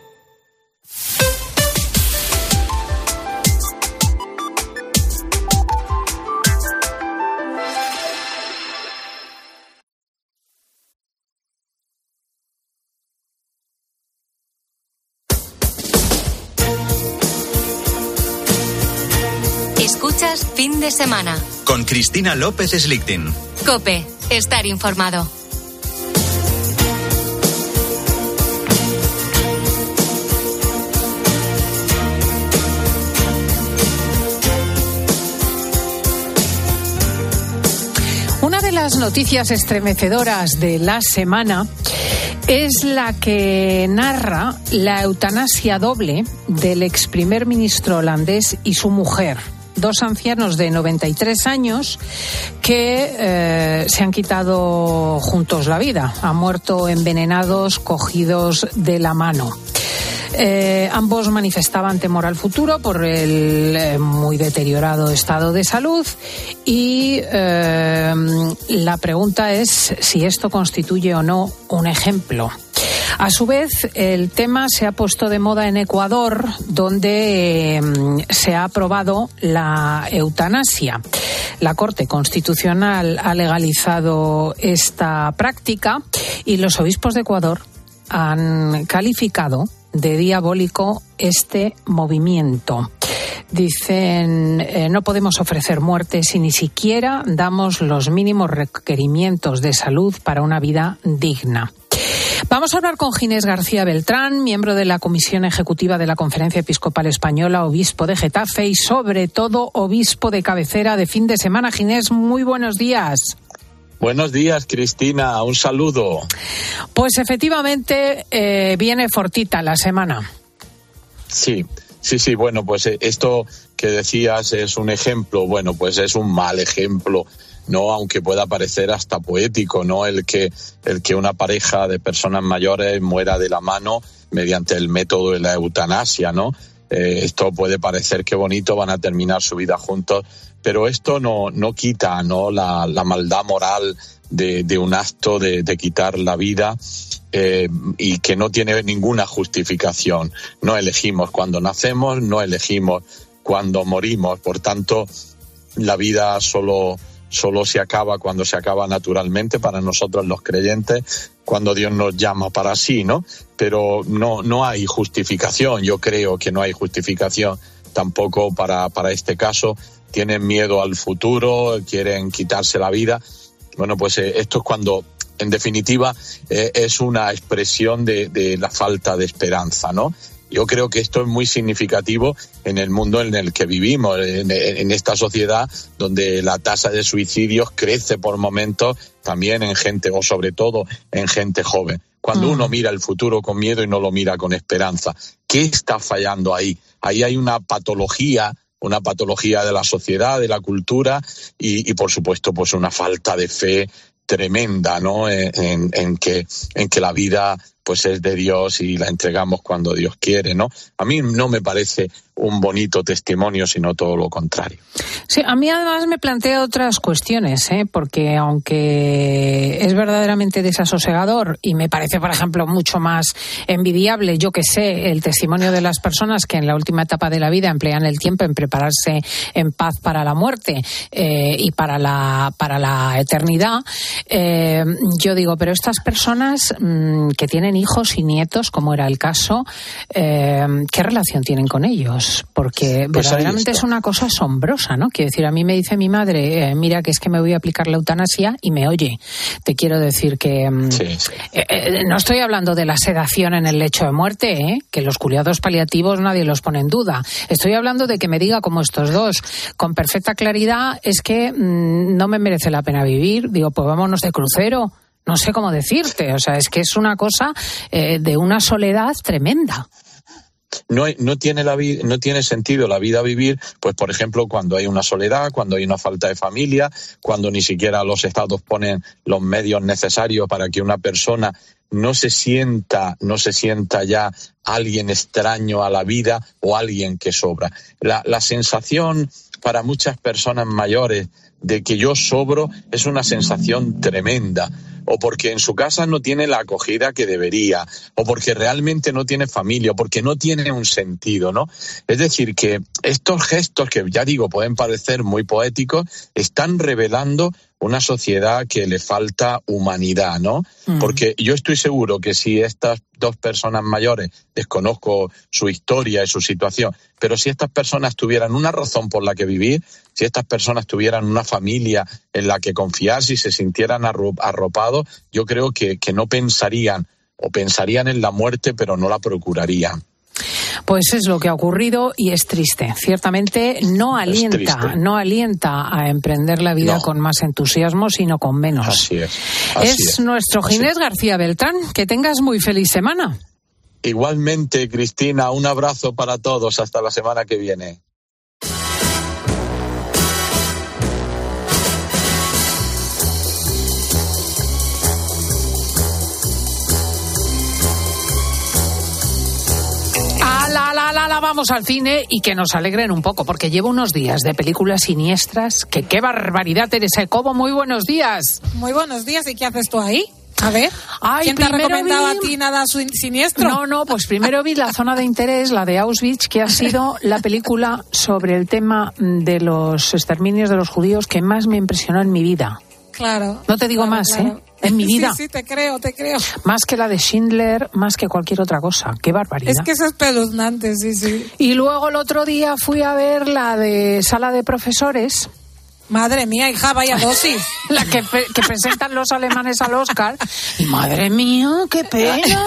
Semana. Con Cristina López Slichting. Cope, estar informado. Una de las noticias estremecedoras de la semana es la que narra la eutanasia doble del ex primer ministro holandés y su mujer. Dos ancianos de 93 años que eh, se han quitado juntos la vida. Han muerto envenenados, cogidos de la mano. Eh, ambos manifestaban temor al futuro por el eh, muy deteriorado estado de salud y la pregunta es si esto constituye o no un ejemplo. A su vez, el tema se ha puesto de moda en Ecuador, donde eh, se ha aprobado la eutanasia. La Corte Constitucional ha legalizado esta práctica y los obispos de Ecuador han calificado de diabólico este movimiento. Dicen, eh, no podemos ofrecer muerte si ni siquiera damos los mínimos requerimientos de salud para una vida digna. Vamos a hablar con Ginés García Beltrán, miembro de la Comisión Ejecutiva de la Conferencia Episcopal Española, obispo de Getafe y sobre todo obispo de cabecera de fin de semana. Ginés, muy buenos días. Buenos días, Cristina. Un saludo. Pues efectivamente eh, viene fortita la semana. Sí, sí, sí. Bueno, pues eh, esto que decías es un ejemplo. Bueno, pues es un mal ejemplo. No, aunque pueda parecer hasta poético, no el que el que una pareja de personas mayores muera de la mano mediante el método de la eutanasia, ¿no? Eh, esto puede parecer que bonito, van a terminar su vida juntos, pero esto no, no quita ¿no? La, la maldad moral de, de un acto de, de quitar la vida eh, y que no tiene ninguna justificación. No elegimos cuando nacemos, no elegimos cuando morimos, por tanto, la vida solo solo se acaba cuando se acaba naturalmente para nosotros los creyentes, cuando Dios nos llama para sí, ¿no? Pero no, no hay justificación, yo creo que no hay justificación tampoco para, para este caso. Tienen miedo al futuro, quieren quitarse la vida. Bueno, pues eh, esto es cuando, en definitiva, eh, es una expresión de, de la falta de esperanza, ¿no? Yo creo que esto es muy significativo en el mundo en el que vivimos, en, en, esta sociedad donde la tasa de suicidios crece por momentos también en gente, o sobre todo en gente joven. Cuando uno mira el futuro con miedo y no lo mira con esperanza, ¿qué está fallando ahí? Ahí hay una patología una patología de la sociedad, de la cultura y, y por supuesto, pues una falta de fe tremenda, ¿no? En, en, en, que, en que la vida pues es de Dios y la entregamos cuando Dios quiere, ¿no? A mí no me parece un bonito testimonio, sino todo lo contrario. Sí, a mí además me plantea otras cuestiones, ¿eh? porque aunque es verdaderamente desasosegador y me parece, por ejemplo, mucho más envidiable, yo que sé, el testimonio de las personas que en la última etapa de la vida emplean el tiempo en prepararse en paz para la muerte eh, y para la, para la eternidad, eh, yo digo, pero estas personas mmm, que tienen hijos y nietos, como era el caso, eh, ¿qué relación tienen con ellos? Porque Pues verdaderamente es una cosa asombrosa, ¿no? Quiero decir, a mí me dice mi madre, eh, mira que es que me voy a aplicar la eutanasia y me oye. Te quiero decir que mm, eh, eh, no estoy hablando de la sedación en el lecho de muerte, ¿eh? que los cuidados paliativos nadie los pone en duda. Estoy hablando de que me diga como estos dos, con perfecta claridad, es que mm, no me merece la pena vivir. Digo, pues vámonos de crucero. No sé cómo decirte. O sea, es que es una cosa eh, de una soledad tremenda. No, no, tiene la no tiene sentido la vida vivir, pues por ejemplo, cuando hay una soledad, cuando hay una falta de familia, cuando ni siquiera los estados ponen los medios necesarios para que una persona no se sienta, no se sienta ya alguien extraño a la vida o alguien que sobra. La, la sensación para muchas personas mayores de que yo sobro es una sensación tremenda o porque en su casa no tiene la acogida que debería, o porque realmente no tiene familia, o porque no tiene un sentido, ¿no? Es decir, que estos gestos que ya digo pueden parecer muy poéticos, están revelando una sociedad que le falta humanidad, ¿no? Mm. Porque yo estoy seguro que si estas dos personas mayores, desconozco su historia y su situación, pero si estas personas tuvieran una razón por la que vivir, si estas personas tuvieran una familia en la que confiar, si se sintieran arro- arropados, yo creo que, que no pensarían o pensarían en la muerte, pero no la procurarían. Pues es lo que ha ocurrido y es triste. Ciertamente no alienta, no alienta a emprender la vida No. con más entusiasmo, sino con menos. Así es. Así es, es. nuestro Así Ginés García Beltrán. Que tengas muy feliz semana. Igualmente, Cristina, un abrazo para todos. Hasta la semana que viene. Ala, ala, ala, ala, vamos al cine y que nos alegren un poco, porque llevo unos días de películas siniestras. Que qué barbaridad, Teresa Cobo. Muy buenos días. Muy buenos días, ¿y qué haces tú ahí? A ver, Ay, ¿quién te ha recomendado vi- a ti nada siniestro? No, no, pues primero vi la zona de interés, la de Auschwitz, que ha sido la película sobre el tema de los exterminios de los judíos que más me impresionó en mi vida. Claro. No te digo claro, más, claro. ¿eh? En mi vida. Sí, sí, te creo, te creo. Más que la de Schindler, más que cualquier otra cosa. Qué barbaridad. Es que eso es espeluznante, sí, sí. Y luego el otro día fui a ver la de Sala de Profesores. Madre mía, hija, vaya dosis. La que, que presentan los alemanes al Oscar. Y madre mía, qué pena.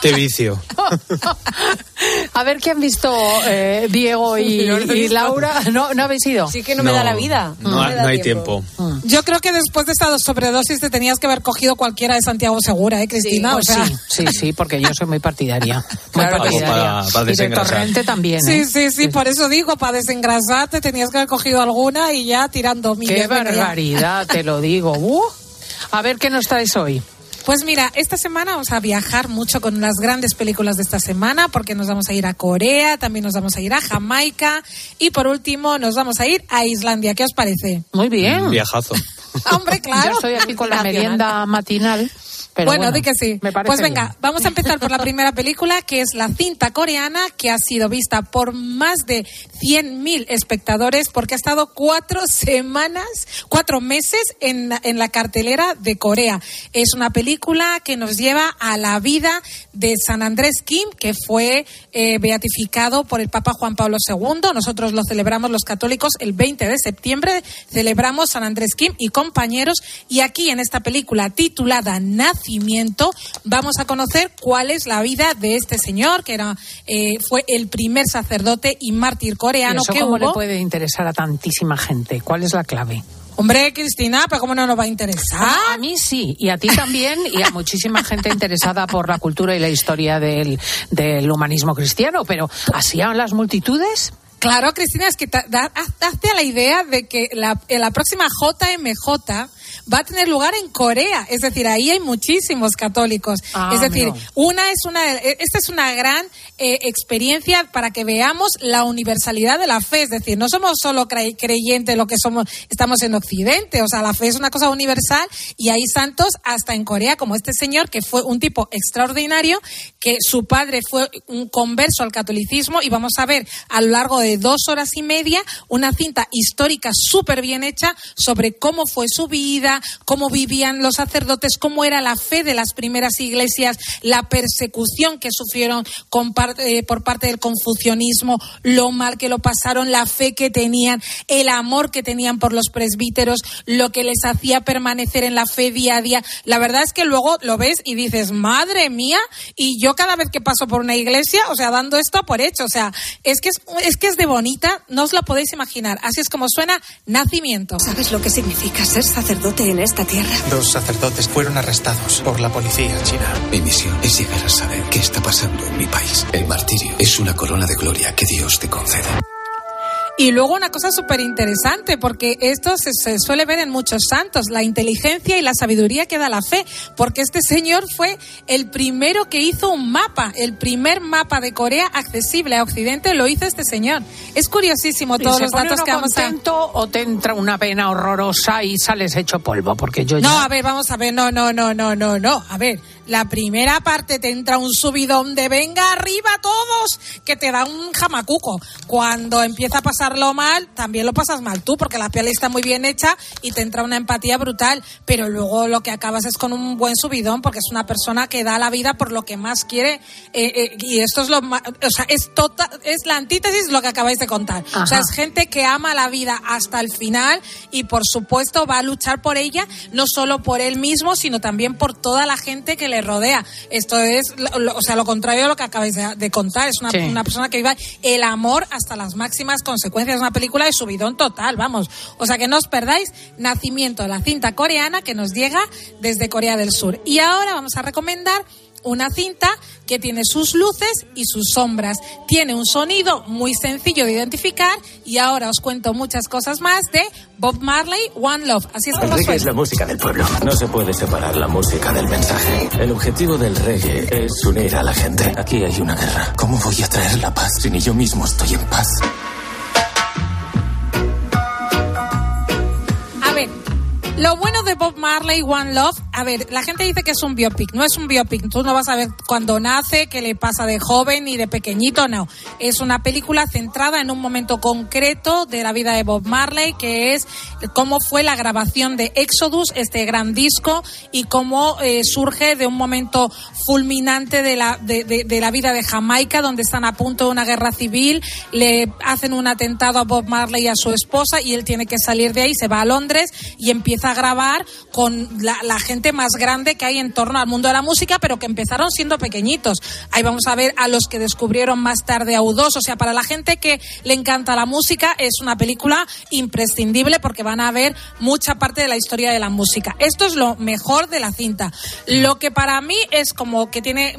Te vicio. A ver qué han visto eh, Diego y, no. Laura. ¿No, ¿No habéis ido? Sí que no me da la vida. No, hay tiempo. tiempo. Yo creo que después de esta sobredosis te tenías que haber cogido cualquiera de Santiago Segura, ¿eh, Cristina? Pues o sea, sí, sí, sí, porque yo soy muy partidaria. Muy Claro sí. partidaria. Para- para y de desengrasar. Torrente también. Sí, ¿eh? sí, sí, por eso digo, para desengrasarte tenías que haber cogido alguna y ya tirando millas. Qué barbaridad, te lo digo. Uh, a ver qué nos traes hoy. Pues mira, esta semana vamos a viajar mucho con las grandes películas de esta semana porque nos vamos a ir a Corea, también nos vamos a ir a Jamaica y por último nos vamos a ir a Islandia. ¿Qué os parece? Muy bien. Viajazo. Hombre, claro. Yo estoy aquí con la merienda matinal. Pero bueno, bueno, di que sí. me parece Pues venga, bien. vamos a empezar por la primera película, que es la cinta coreana, que ha sido vista por más de 100.000 espectadores, porque ha estado cuatro semanas, cuatro meses en, en la cartelera de Corea. Es una película que nos lleva a la vida de San Andrés Kim, que fue eh, beatificado por el Papa Juan Pablo II. Nosotros lo celebramos los católicos el 20 de septiembre. Celebramos San Andrés Kim y compañeros. Y aquí en esta película titulada Nacimiento vamos a conocer cuál es la vida de este señor, que era eh, fue el primer sacerdote y mártir ¿Y coreano eso que cómo hubo. le puede interesar a tantísima gente? ¿Cuál es la clave? Hombre, Cristina, pero ¿cómo no nos va a interesar? Ah, a mí sí, y a ti también, y a muchísima gente interesada por la cultura y la historia del, del humanismo cristiano, pero ¿así a las multitudes? Claro, Cristina, es que hazte a la idea de que la, en la próxima JMJ va a tener lugar en Corea. Es decir, ahí hay muchísimos católicos. Ah, es decir, amigo. una es una, eh, esta es una gran eh, experiencia para que veamos la universalidad de la fe. Es decir, no somos solo cre- creyentes lo que somos, estamos en Occidente. O sea, la fe es una cosa universal y hay santos hasta en Corea, como este señor que fue un tipo extraordinario, que su padre fue un converso al catolicismo y vamos a ver a lo largo de dos horas y media una cinta histórica súper bien hecha sobre cómo fue su vida, cómo vivían los sacerdotes, cómo era la fe de las primeras iglesias, la persecución que sufrieron eh, por parte del confucianismo, lo mal que lo pasaron, la fe que tenían, el amor que tenían por los presbíteros, lo que les hacía permanecer en la fe día a día. La verdad es que luego lo ves y dices, madre mía, y yo cada vez que paso por una iglesia, o sea, dando esto por hecho, o sea, es que es, es que es de bonita, no os lo podéis imaginar. Así es como suena nacimiento. ¿Sabes lo que significa ser sacerdote en esta tierra? Dos sacerdotes fueron arrestados por la policía china. Mi misión es llegar a saber qué está pasando en mi país. El martirio es una corona de gloria que Dios te concede. Y luego una cosa súper interesante, porque esto se, se, suele ver en muchos santos, la inteligencia y la sabiduría que da la fe, porque este señor fue el primero que hizo un mapa, el primer mapa de Corea accesible a Occidente lo hizo este señor. Es curiosísimo todos los datos que vamos a... o te entra una pena horrorosa y sales hecho polvo? Porque yo ya... No, a ver, vamos a ver, no, no, no, no, no, no, a ver la primera parte te entra un subidón de venga arriba todos, que te da un jamacuco. Cuando empieza a pasarlo mal, también lo pasas mal tú, porque la piel está muy bien hecha y te entra una empatía brutal. Pero luego lo que acabas es con un buen subidón, porque es una persona que da la vida por lo que más quiere. Eh, eh, y esto es lo más, o sea, es total, es la antítesis de lo que acabáis de contar. Ajá. O sea, es gente que ama la vida hasta el final y por supuesto va a luchar por ella, no solo por él mismo, sino también por toda la gente que le rodea. Esto es, lo, o sea, lo contrario de lo que acabáis de, de contar. Es una, sí. una, persona que vive el amor hasta las máximas consecuencias. Es una película de subidón total, vamos. O sea, que no os perdáis Nacimiento de la cinta coreana que nos llega desde Corea del Sur. Y ahora vamos a recomendar una cinta que tiene sus luces y sus sombras. Tiene un sonido muy sencillo de identificar y ahora os cuento muchas cosas más de Bob Marley, One Love. Así es como el reggae suena. es la música del pueblo. No se puede separar la música del mensaje. El objetivo del reggae es unir a la gente. Aquí hay una guerra. ¿Cómo voy a traer la paz si ni yo mismo estoy en paz? Lo bueno de Bob Marley, One Love, a ver, la gente dice que es un biopic. No es un biopic. Tú no vas a ver cuando nace, qué le pasa de joven ni de pequeñito, no. Es una película centrada en un momento concreto de la vida de Bob Marley, que es cómo fue la grabación de Exodus, este gran disco, y cómo eh, surge de un momento fulminante de la, de, de, de la vida de Jamaica, donde están a punto de una guerra civil, le hacen un atentado a Bob Marley y a su esposa, y él tiene que salir de ahí, se va a Londres y empieza a grabar con la, gente más grande que hay en torno al mundo de la música, pero que empezaron siendo pequeñitos. Ahí vamos a ver a los que descubrieron más tarde a U2. O sea, para la gente que le encanta la música, es una película imprescindible porque van a ver mucha parte de la historia de la música. Esto es lo mejor de la cinta. Lo que para mí es como que tiene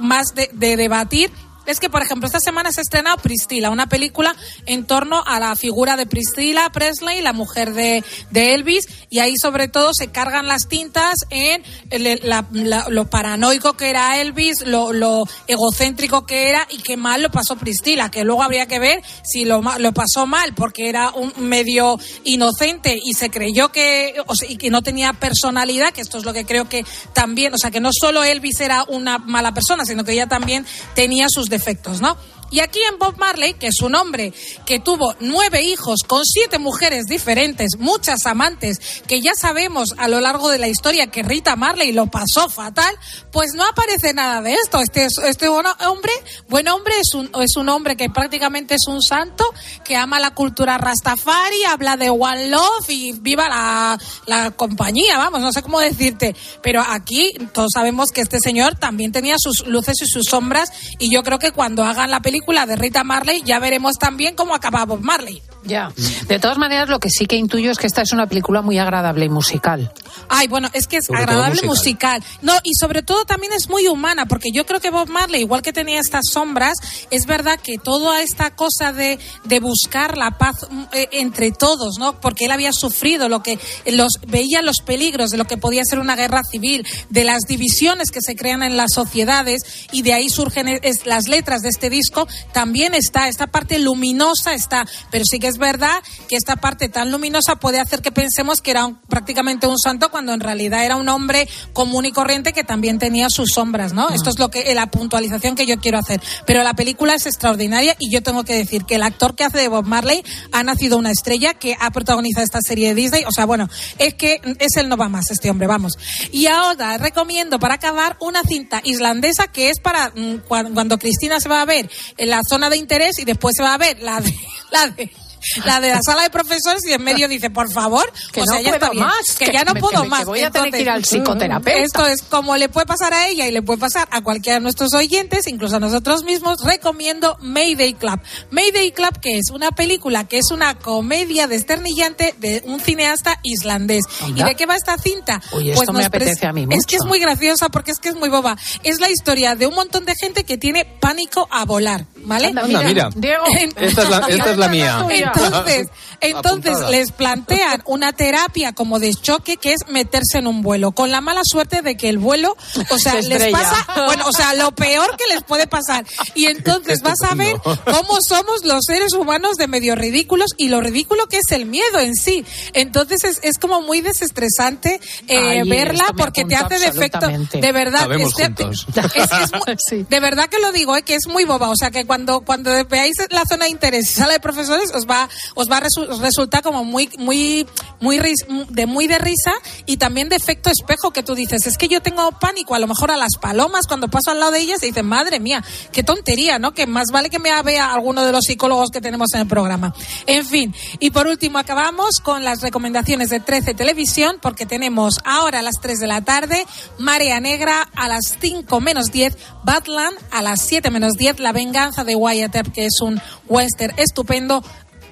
más de, de debatir es que, por ejemplo, esta semana se ha estrenado Priscila, una película en torno a la figura de Priscila Presley, la mujer de, de Elvis, y ahí sobre todo se cargan las tintas en el, la, lo paranoico que era Elvis, lo, egocéntrico que era y qué mal lo pasó Priscila, que luego habría que ver si lo, lo pasó mal porque era un medio inocente y se creyó que, o y que no tenía personalidad, que esto es lo que creo que también, o sea, que no solo Elvis era una mala persona, sino que ella también tenía sus defectos, ¿no? Y aquí en Bob Marley, que es un hombre que tuvo nueve hijos con siete mujeres diferentes, muchas amantes, que ya sabemos a lo largo de la historia que Rita Marley lo pasó fatal, pues no aparece nada de esto. Este, este hombre, buen hombre, es un, es un hombre que prácticamente es un santo, que ama la cultura Rastafari, habla de One Love y viva la, la compañía, vamos, no sé cómo decirte. Pero aquí todos sabemos que este señor también tenía sus luces y sus sombras y yo creo que cuando hagan la película de Rita Marley, ya veremos también cómo acaba Bob Marley. Ya. De todas maneras, lo que sí que intuyo es que esta es una película muy agradable y musical. Ay, bueno, es que es sobre agradable musical. musical. No, y sobre todo también es muy humana, porque yo creo que Bob Marley, igual que tenía estas sombras, es verdad que toda esta cosa de, de buscar la paz eh, entre todos, ¿no? Porque él había sufrido lo que los veía los peligros de lo que podía ser una guerra civil, de las divisiones que se crean en las sociedades y de ahí surgen es, las letras de este disco, también está esta parte luminosa está, pero sí que es verdad que esta parte tan luminosa puede hacer que pensemos que era un, prácticamente un santo cuando en realidad era un hombre común y corriente que también tenía sus sombras, ¿no? -huh. Esto es lo que la puntualización que yo quiero hacer. Pero la película es extraordinaria y yo tengo que decir que el actor que hace de Bob Marley ha nacido una estrella que ha protagonizado esta serie de Disney. O sea, bueno, es que es el no va más este hombre, vamos. Y ahora recomiendo para acabar una cinta islandesa que es para cuando, cuando Cristina se va a ver la zona de interés y después se va a ver la de, la de la de la sala de profesores y en medio dice, por favor, Que o sea, no ya está puedo bien, más, que, que ya no me- puedo que más. que voy a tener que ir al psicoterapeuta. Esto es como le puede pasar a ella y le puede pasar a cualquiera de nuestros oyentes, incluso a nosotros mismos, recomiendo Mayday Club. Mayday Club, que es una película que es una comedia desternillante de un cineasta islandés. ¿Y de qué va esta cinta? Uy, esto me apetece a mí Es que es mucho. muy graciosa porque es que es muy boba. Es la historia de un montón de gente que tiene pánico a volar, ¿vale? Anda, Anda, mira. mira. Diego. Esta es la- esta es la mía. Entonces, entonces Apuntada. les plantean una terapia como de choque que es meterse en un vuelo, con la mala suerte de que el vuelo, o sea, Se les pasa, bueno, o sea, lo peor que les puede pasar. Y entonces vas a ver cómo somos los seres humanos de medio ridículos y lo ridículo que es el miedo en sí. Entonces es, es como muy desestresante eh, Ay, verla porque te hace de efecto. absolutamente. De verdad, este- es- es muy- de verdad que lo digo, eh, que es muy boba. O sea, que cuando, cuando veáis la zona de interés y sala de profesores, os va, os va a resu- resultar como muy, muy, muy de muy de risa y también de efecto espejo que tú dices, es que yo tengo pánico a lo mejor a las palomas cuando paso al lado de ellas y dicen, madre mía, qué tontería, ¿no? Que más vale que me vea alguno de los psicólogos que tenemos en el programa. En fin, y por último acabamos con las recomendaciones de 13 Televisión, porque tenemos ahora a las 3 de la tarde, Marea Negra a las 5 menos 10, Batland a las 7 menos 10, La Venganza de Wyatt Earp, que es un western estupendo.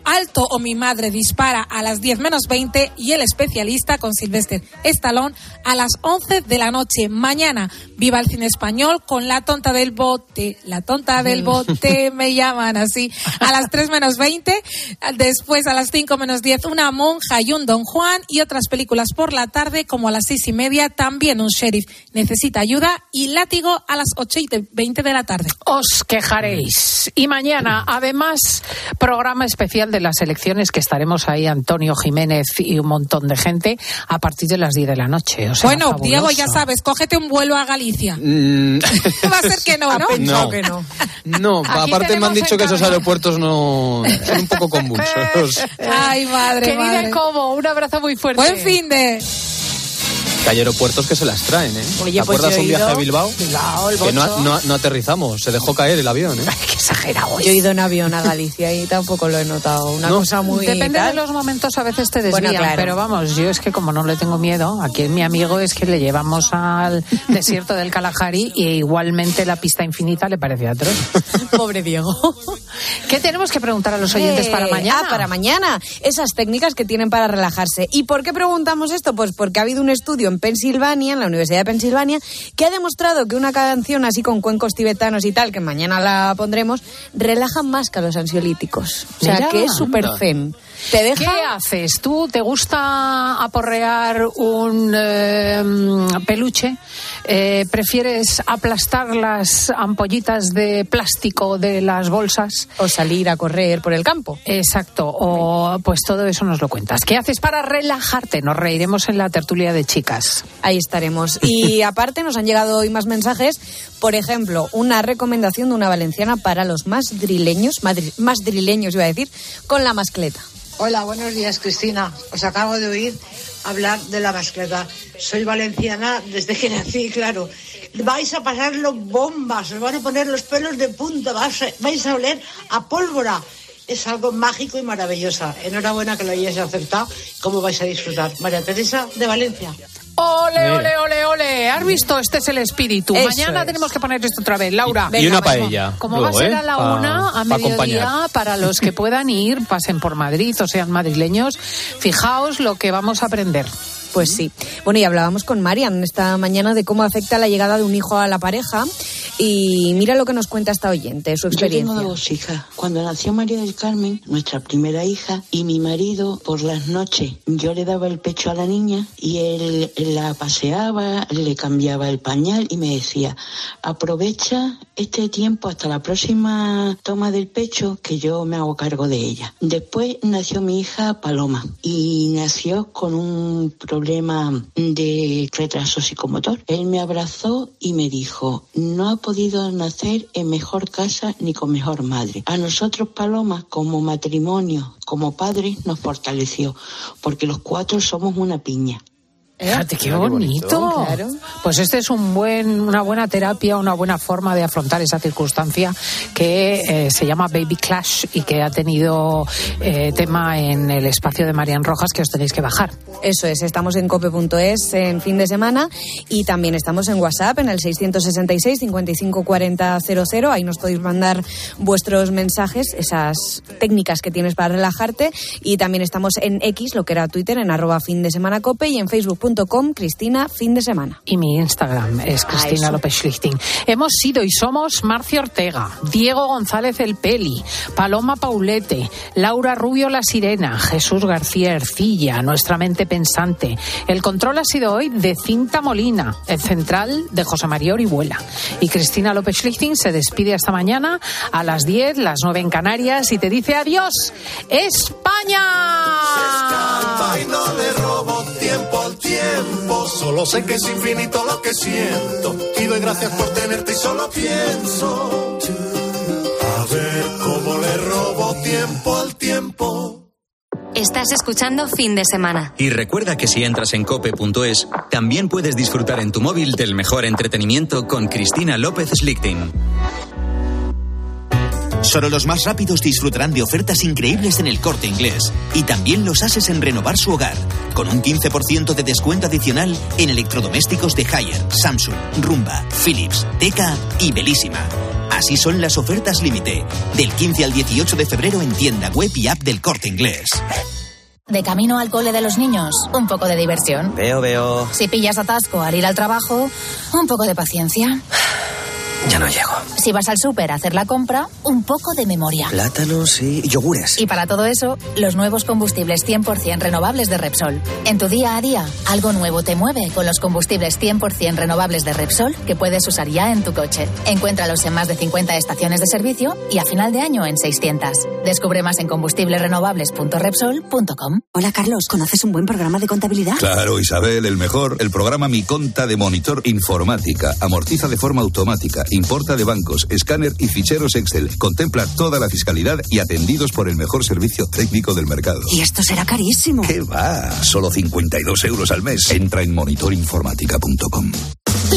Alto o mi madre dispara a las 10 menos 20 y el especialista con Sylvester Stallone a las 11 de la noche. Mañana, viva el cine español con La tonta del bote. La tonta del bote me llaman así. A las 3 menos 20. Después a las 5 menos 10 una monja y un don Juan y otras películas por la tarde como a las 6 y media. También un sheriff necesita ayuda y látigo a las 8 y 20 de la tarde. Os quejaréis. Y mañana, además, programa especial de las elecciones que estaremos ahí Antonio Jiménez y un montón de gente a partir de las 10 de la noche. O sea, bueno, fabuloso. Diego, ya sabes, cógete un vuelo a Galicia. Mm, Va a ser que no, ¿no? no. No, Aquí aparte me han dicho que esos aeropuertos no son un poco convulsos. Ay, madre, Querida madre. Como, un abrazo muy fuerte. Buen fin de... Que hay aeropuertos que se las traen, ¿eh? Oye, ¿Te pues acuerdas un viaje a Bilbao? Bilbao, el Que no, no- no aterrizamos, se dejó caer el avión, ¿eh? Qué exagerado. Yo he ido en avión a Galicia y tampoco lo he notado. Una No. cosa muy. Depende de los momentos, a veces te desvían, Bueno, claro. pero vamos, yo es que como no le tengo miedo, aquí mi amigo es que le llevamos al desierto del Kalahari y igualmente la pista infinita le parece atroz. Pobre Diego. ¿Qué tenemos que preguntar a los oyentes Eh, para mañana? Ah, para mañana. Esas técnicas que tienen para relajarse. ¿Y por qué preguntamos esto? Pues porque ha habido un estudio en Pensilvania, en la Universidad de Pensilvania, que ha demostrado que una canción así con cuencos tibetanos y tal, que mañana la pondremos, relaja más que los ansiolíticos. O sea, Mira, que es súper zen. Te deja... ¿Qué haces? ¿Tú te gusta aporrear un eh, peluche? Eh, ¿Prefieres aplastar las ampollitas de plástico de las bolsas? O salir a correr por el campo. Exacto, o pues todo eso nos lo cuentas. ¿Qué haces para relajarte? Nos reiremos en la tertulia de chicas. Ahí estaremos. Y aparte nos han llegado hoy más mensajes. Por ejemplo, una recomendación de una valenciana para los madrileños, madri- madrileños iba a decir, con la mascleta. Hola, buenos días, Cristina. Os acabo de oír hablar de la mascleta. Soy valenciana desde que nací, claro. Vais a pasarlo bombas, os van a poner los pelos de punta, vais a, oler a pólvora. Es algo mágico y maravilloso. Enhorabuena que lo hayáis aceptado. ¿Cómo vais a disfrutar? María Teresa de Valencia. Ole, ole, ole, ole. ¿Has visto? Este es el espíritu. Eso Mañana es. tenemos que poner esto otra vez. Laura. y una paella. Como luego, va a ser ¿eh? a la Pa- una, a pa mediodía, acompañar. para los que puedan ir, pasen por Madrid o sean madrileños, fijaos lo que vamos a aprender. Pues sí. Bueno, y hablábamos con Marian esta mañana de cómo afecta la llegada de un hijo a la pareja. Y mira lo que nos cuenta esta oyente, su Yo tengo experiencia. dos hijas. Cuando nació María del Carmen, nuestra primera hija, y mi marido, por las noches, yo le daba el pecho a la niña y él la paseaba, le cambiaba el pañal y me decía, aprovecha este tiempo hasta la próxima toma del pecho que yo me hago cargo de ella. Después nació mi hija Paloma y nació con un problema de retraso psicomotor. Él me abrazó y me dijo, no podido nacer en mejor casa ni con mejor madre. A nosotros Paloma, como matrimonio, como padres, nos fortaleció, porque los cuatro somos una piña. Fíjate qué qué bonito. bonito. Claro. Pues este es un buen, una buena terapia, una buena forma de afrontar esa circunstancia que eh, se llama Baby Clash y que ha tenido eh, tema en el espacio de Marian Rojas que os tenéis que bajar. Eso es, estamos en cope.es en fin de semana y también estamos en WhatsApp en el 666 55 40 00. Ahí nos podéis mandar vuestros mensajes, esas técnicas que tienes para relajarte. Y también estamos en X, lo que era Twitter, en arroba fin de semana cope y en facebook.com Cristina fin de semana. Y mi Instagram es Cristina. López Schlichting. Hemos sido y somos Marcio Ortega, Diego González El Peli, Paloma Paulete, Laura Rubio La Sirena, Jesús García Ercilla, nuestra mente pensante. El control ha sido hoy de Cinta Molina, el central de José María Orihuela. Y Cristina López Schlichting se despide hasta mañana a las 10, las 9 en Canarias y te dice adiós, España. y no le robo tiempo al tiempo. Solo sé que es infinito lo que siento. Y doy gracias por tenerte y solo pienso. A ver cómo le robo tiempo al tiempo. Estás escuchando Fin de Semana. Y recuerda que si entras en cope.es, también puedes disfrutar en tu móvil del mejor entretenimiento con Cristina López Slichting. Solo los más rápidos disfrutarán de ofertas increíbles en el corte inglés. Y también los haces en renovar su hogar. Con un 15% de descuento adicional en electrodomésticos de Haier, Samsung, Rumba, Philips, Teca y Belísima. Así son las ofertas límite. Del 15 al 18 de febrero en tienda web y app del corte inglés. De camino al cole de los niños, un poco de diversión. Veo, veo. Si pillas atasco al ir al trabajo, un poco de paciencia. Ya no llego. Si vas al súper a hacer la compra, un poco de memoria. Plátanos y yogures. Y para todo eso, los nuevos combustibles 100% renovables de Repsol. En tu día a día, algo nuevo te mueve con los combustibles 100% renovables de Repsol que puedes usar ya en tu coche. Encuéntralos en más de 50 estaciones de servicio y a final de año en 600. Descubre más en combustiblesrenovables.repsol.com. Hola Carlos, ¿conoces un buen programa de contabilidad? Claro, Isabel, el mejor. El programa Mi Conta de Monitor Informática. Amortiza de forma automática, importa de bancos, escáner y ficheros Excel. Contempla toda la fiscalidad y atendidos por el mejor servicio técnico del mercado. Y esto será carísimo. ¿Qué va? Solo 52 euros al mes. Entra en monitorinformática.com.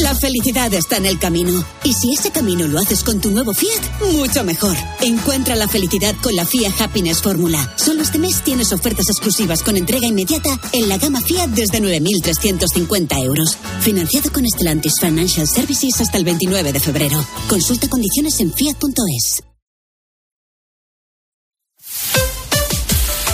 La felicidad está en el camino. Y si ese camino lo haces con tu nuevo Fiat, mucho mejor. Encuentra la felicidad con la Fiat Happiness Fórmula. Solo este mes tienes ofertas exclusivas con entrega inmediata en la gama Fiat desde 9.350 euros. Financiado con Stellantis Financial Services hasta el 29 de febrero. Consulta condiciones en fiat.es.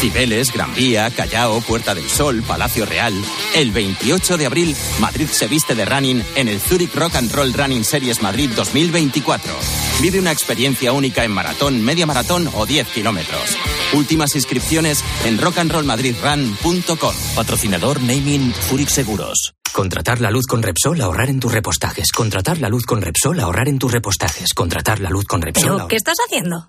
Cibeles, Gran Vía, Callao, Puerta del Sol, Palacio Real. El 28 de abril, Madrid se viste de running en el Zurich Rock and Roll Running Series Madrid 2024. Vive una experiencia única en maratón, media maratón o 10 kilómetros. Últimas inscripciones en rockandrollmadridrun.com. Patrocinador Naming Zurich Seguros. Contratar la luz con Repsol, ahorrar en tus repostajes. Contratar la luz con Repsol, ahorrar en tus repostajes. Contratar la luz con Repsol. ¿Pero qué estás haciendo?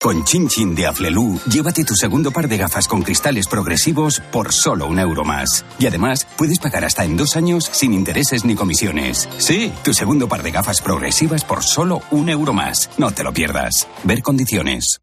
Con Chin Chin de Aflelu, llévate tu segundo par de gafas con cristales progresivos por solo un euro más. Y además, puedes pagar hasta en dos años sin intereses ni comisiones. Sí, tu segundo par de gafas progresivas por solo un euro más. No te lo pierdas. Ver condiciones.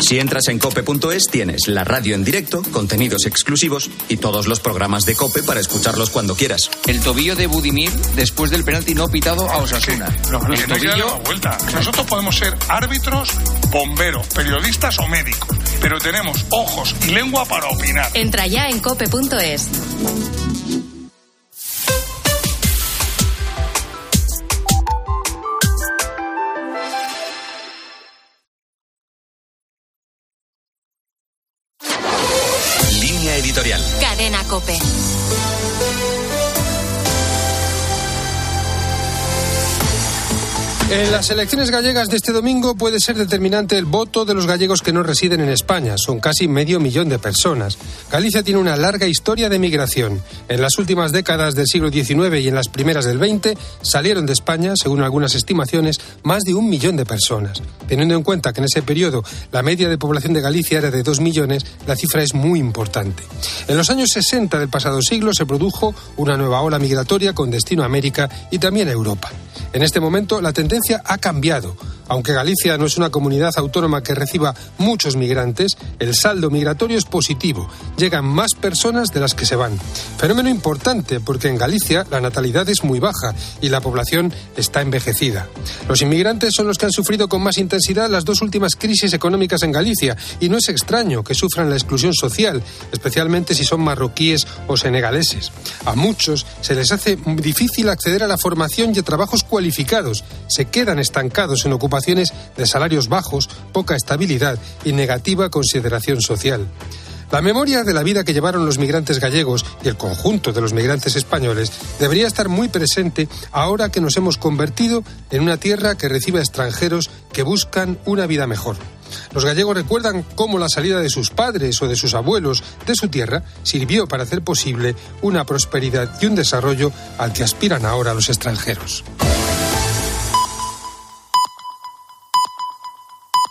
Si entras en cope.es tienes la radio en directo, contenidos exclusivos y todos los programas de Cope para escucharlos cuando quieras. El tobillo de Budimir después del penalti no pitado a Osasuna. No, no, el tobillo la vuelta. Nosotros podemos ser árbitros, bomberos, periodistas o médicos, pero tenemos ojos y lengua para opinar. Entra ya en cope.es. En las elecciones gallegas de este domingo puede ser determinante el voto de los gallegos que no residen en España. Son casi medio millón de personas. Galicia tiene una larga historia de migración. En las últimas décadas del siglo XIX y en las primeras del XX salieron de España, según algunas estimaciones, más de un millón de personas. Teniendo en cuenta que en ese periodo la media de población de Galicia era de dos millones, la cifra es muy importante. En los años 60 del pasado siglo se produjo una nueva ola migratoria con destino a América y también a Europa. En este momento la tendencia ha cambiado. Aunque Galicia no es una comunidad autónoma que reciba muchos migrantes, el saldo migratorio es positivo. Llegan más personas de las que se van. Fenómeno importante porque en Galicia la natalidad es muy baja y la población está envejecida. Los inmigrantes son los que han sufrido con más intensidad las dos últimas crisis económicas en Galicia y no es extraño que sufran la exclusión social, especialmente si son marroquíes o senegaleses. A muchos se les hace difícil acceder a la formación y a trabajos cualificados. Se quedan estancados en ocupaciones de salarios bajos, poca estabilidad y negativa consideración social. La memoria de la vida que llevaron los migrantes gallegos y el conjunto de los migrantes españoles debería estar muy presente ahora que nos hemos convertido en una tierra que recibe a extranjeros que buscan una vida mejor. Los gallegos recuerdan cómo la salida de sus padres o de sus abuelos de su tierra sirvió para hacer posible una prosperidad y un desarrollo al que aspiran ahora los extranjeros.